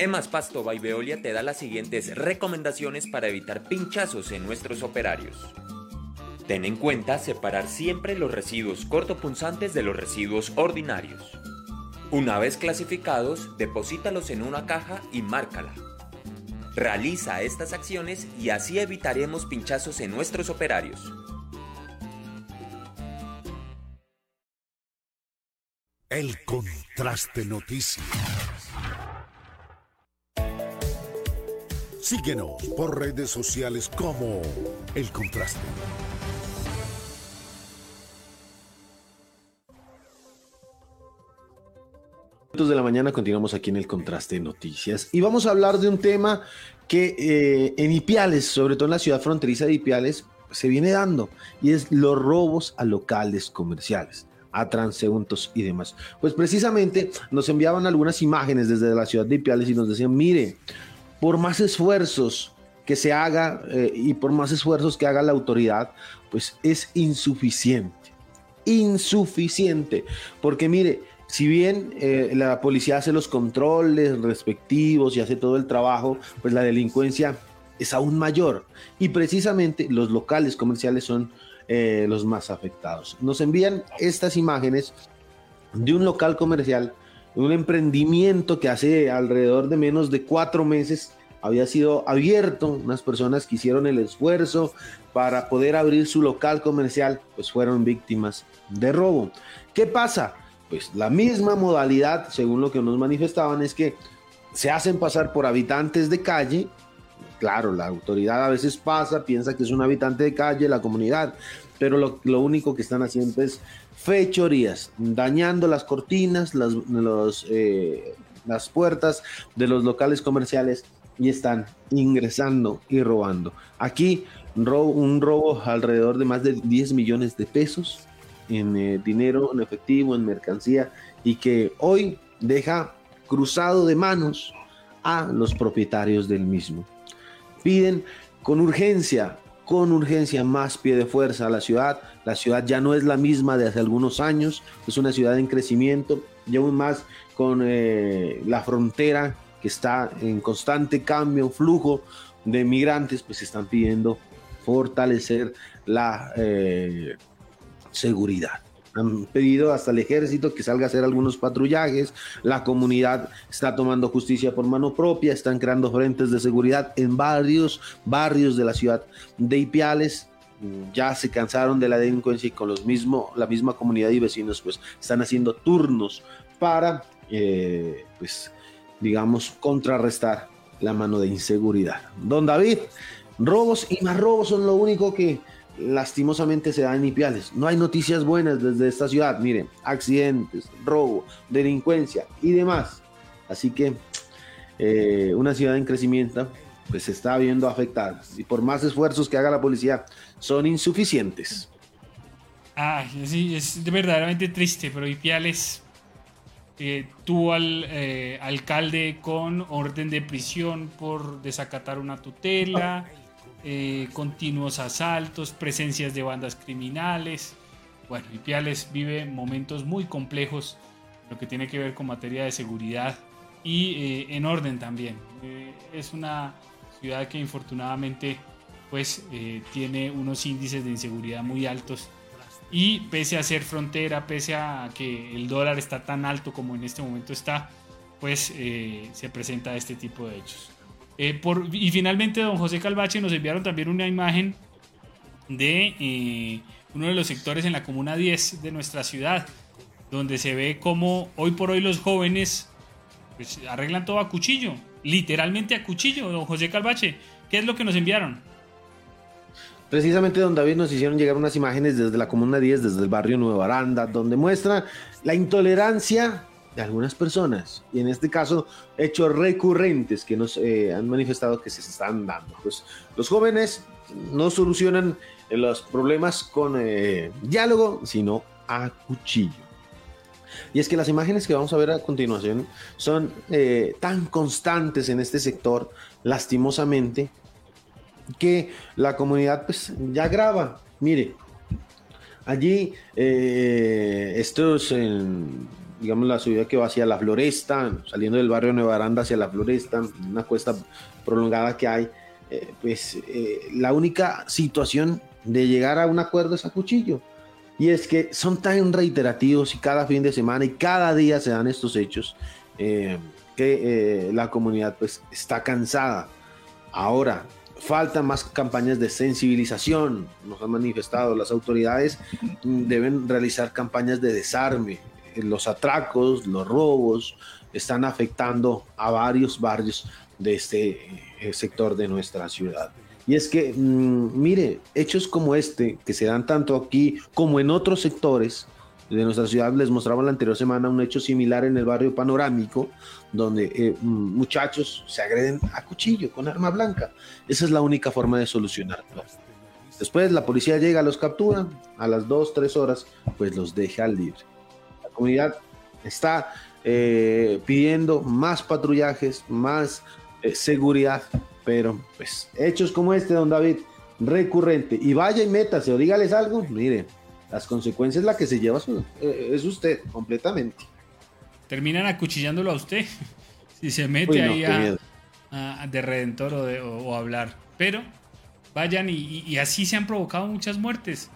Emas Pasto by Veolia te da las siguientes recomendaciones para evitar pinchazos en nuestros operarios. Ten en cuenta separar siempre los residuos cortopunzantes de los residuos ordinarios. Una vez clasificados, deposítalos en una caja y márcala. Realiza estas acciones y así evitaremos pinchazos en nuestros operarios. El contraste noticias. Síguenos por redes sociales como El Contraste. de la mañana continuamos aquí en el contraste de noticias y vamos a hablar de un tema que eh, en Ipiales, sobre todo en la ciudad fronteriza de Ipiales, se viene dando y es los robos a locales comerciales a transeúntos y demás. Pues precisamente nos enviaban algunas imágenes desde la ciudad de Ipiales y nos decían, mire, por más esfuerzos que se haga eh, y por más esfuerzos que haga la autoridad, pues es insuficiente. Insuficiente. Porque mire, si bien eh, la policía hace los controles respectivos y hace todo el trabajo, pues la delincuencia es aún mayor. Y precisamente los locales comerciales son eh, los más afectados. Nos envían estas imágenes de un local comercial, un emprendimiento que hace alrededor de menos de cuatro meses había sido abierto. Unas personas que hicieron el esfuerzo para poder abrir su local comercial, pues fueron víctimas de robo. ¿Qué pasa? Pues la misma modalidad, según lo que nos manifestaban, es que se hacen pasar por habitantes de calle. Claro, la autoridad a veces pasa, piensa que es un habitante de calle, la comunidad, pero lo, lo único que están haciendo es fechorías, dañando las cortinas, las, eh, las puertas de los locales comerciales y están ingresando y robando. Aquí un robo alrededor de más de 10 millones de pesos en eh, dinero, en efectivo, en mercancía y que hoy deja cruzado de manos a los propietarios del mismo. Piden con urgencia, con urgencia más pie de fuerza a la ciudad. La ciudad ya no es la misma de hace algunos años, es una ciudad en crecimiento y más con eh, la frontera que está en constante cambio, flujo de migrantes, pues están pidiendo fortalecer la eh, seguridad. Han pedido hasta el ejército que salga a hacer algunos patrullajes. La comunidad está tomando justicia por mano propia. Están creando frentes de seguridad en varios barrios de la ciudad de Ipiales. Ya se cansaron de la delincuencia y con los mismo, la misma comunidad y vecinos pues están haciendo turnos para, eh, pues, digamos, contrarrestar la mano de inseguridad. Don David, robos y más robos son lo único que lastimosamente se da en Ipiales. No hay noticias buenas desde esta ciudad. Miren, accidentes, robo, delincuencia y demás. Así que eh, una ciudad en crecimiento pues se está viendo afectada. Y por más esfuerzos que haga la policía, son insuficientes. Ah, sí, es verdaderamente triste, pero Ipiales eh, tuvo al eh, alcalde con orden de prisión por desacatar una tutela, eh, continuos asaltos, presencias de bandas criminales. Bueno, Ipiales vive momentos muy complejos, lo que tiene que ver con materia de seguridad y en orden también. es una ciudad que infortunadamente pues tiene unos índices de inseguridad muy altos y pese a ser frontera, pese a que el dólar está tan alto como en este momento está, pues eh, se presenta este tipo de hechos. Eh, y finalmente, don José Calvache nos enviaron también una imagen de eh, uno de los sectores en la Comuna 10 de nuestra ciudad, donde se ve como hoy por hoy los jóvenes pues, arreglan todo a cuchillo, literalmente a cuchillo, don José Calvache. ¿Qué es lo que nos enviaron? Precisamente don David nos hicieron llegar unas imágenes desde la Comuna 10, desde el barrio Nueva Aranda, donde muestra la intolerancia de algunas personas y en este caso hechos recurrentes que nos eh, han manifestado que se están dando. Pues los jóvenes no solucionan los problemas con eh, diálogo, sino a cuchillo. Y es que las imágenes que vamos a ver a continuación son eh, tan constantes en este sector, lastimosamente, que la comunidad pues ya graba. Mire, allí eh, esto es en, digamos, la subida que va hacia la floresta, saliendo del barrio Nueva Aranda hacia la floresta, una cuesta prolongada que hay, eh, pues eh, la única situación de llegar a un acuerdo es a cuchillo. Y es que son tan reiterativos y cada fin de semana y cada día se dan estos hechos que la comunidad pues está cansada. Ahora, faltan más campañas de sensibilización, nos han manifestado las autoridades, deben realizar campañas de desarme. Los atracos, los robos están afectando a varios barrios de este eh, sector de nuestra ciudad. Y es que, mm, mire, hechos como este, que se dan tanto aquí como en otros sectores, de nuestra ciudad. Les mostraba la anterior semana un hecho similar en el barrio panorámico, donde eh, muchachos se agreden a cuchillo con arma blanca. Esa es la única forma de solucionarlo. Después la policía llega, los captura, a las dos, tres horas, pues los deja libre. Comunidad está eh, pidiendo más patrullajes, más eh, seguridad, pero pues hechos como este, don David, recurrente, y vaya y métase o dígales algo, mire, las consecuencias la que se lleva eh, es usted completamente. Terminan acuchillándolo a usted si se mete ahí a, de redentor o, de, o, hablar. Pero vayan y, así se han provocado muchas muertes.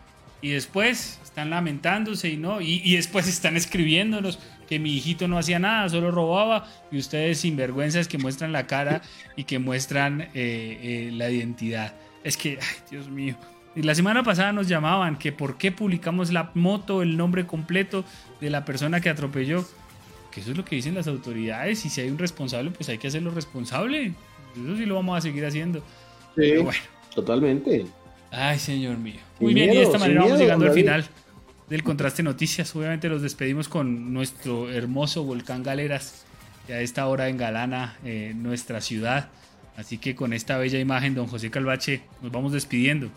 Y después están lamentándose y no, y, después están escribiéndonos que mi hijito no hacía nada, solo robaba, y ustedes sinvergüenzas que muestran la cara y que muestran eh, eh, la identidad. Es que, ay, Dios mío. Y la semana pasada nos llamaban que por qué publicamos la moto, el nombre completo de la persona que atropelló. Que eso es lo que dicen las autoridades y si hay un responsable, pues hay que hacerlo responsable. Eso sí lo vamos a seguir haciendo. Sí, bueno. totalmente. Ay, señor mío. Muy bien, y de esta manera vamos llegando al final del Contraste Noticias. Obviamente los despedimos con nuestro hermoso volcán Galeras, que a esta hora engalana eh, nuestra ciudad. Así que con esta bella imagen, don José Calvache, nos vamos despidiendo.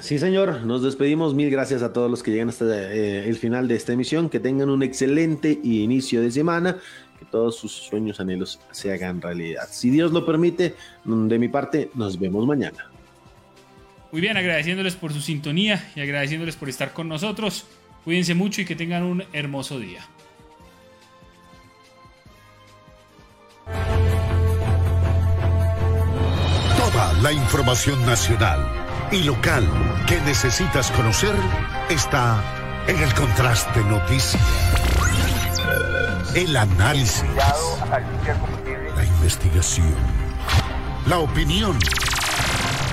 Sí, señor, nos despedimos. Mil gracias a todos los que llegan hasta eh, el final de esta emisión. Que tengan un excelente inicio de semana. Que todos sus sueños, anhelos se hagan realidad. Si Dios lo permite, de mi parte, nos vemos mañana. Muy bien, agradeciéndoles por su sintonía y agradeciéndoles por estar con nosotros. Cuídense mucho y que tengan un hermoso día. Toda la información nacional y local que necesitas conocer está en el contraste noticia. El análisis, la investigación, la opinión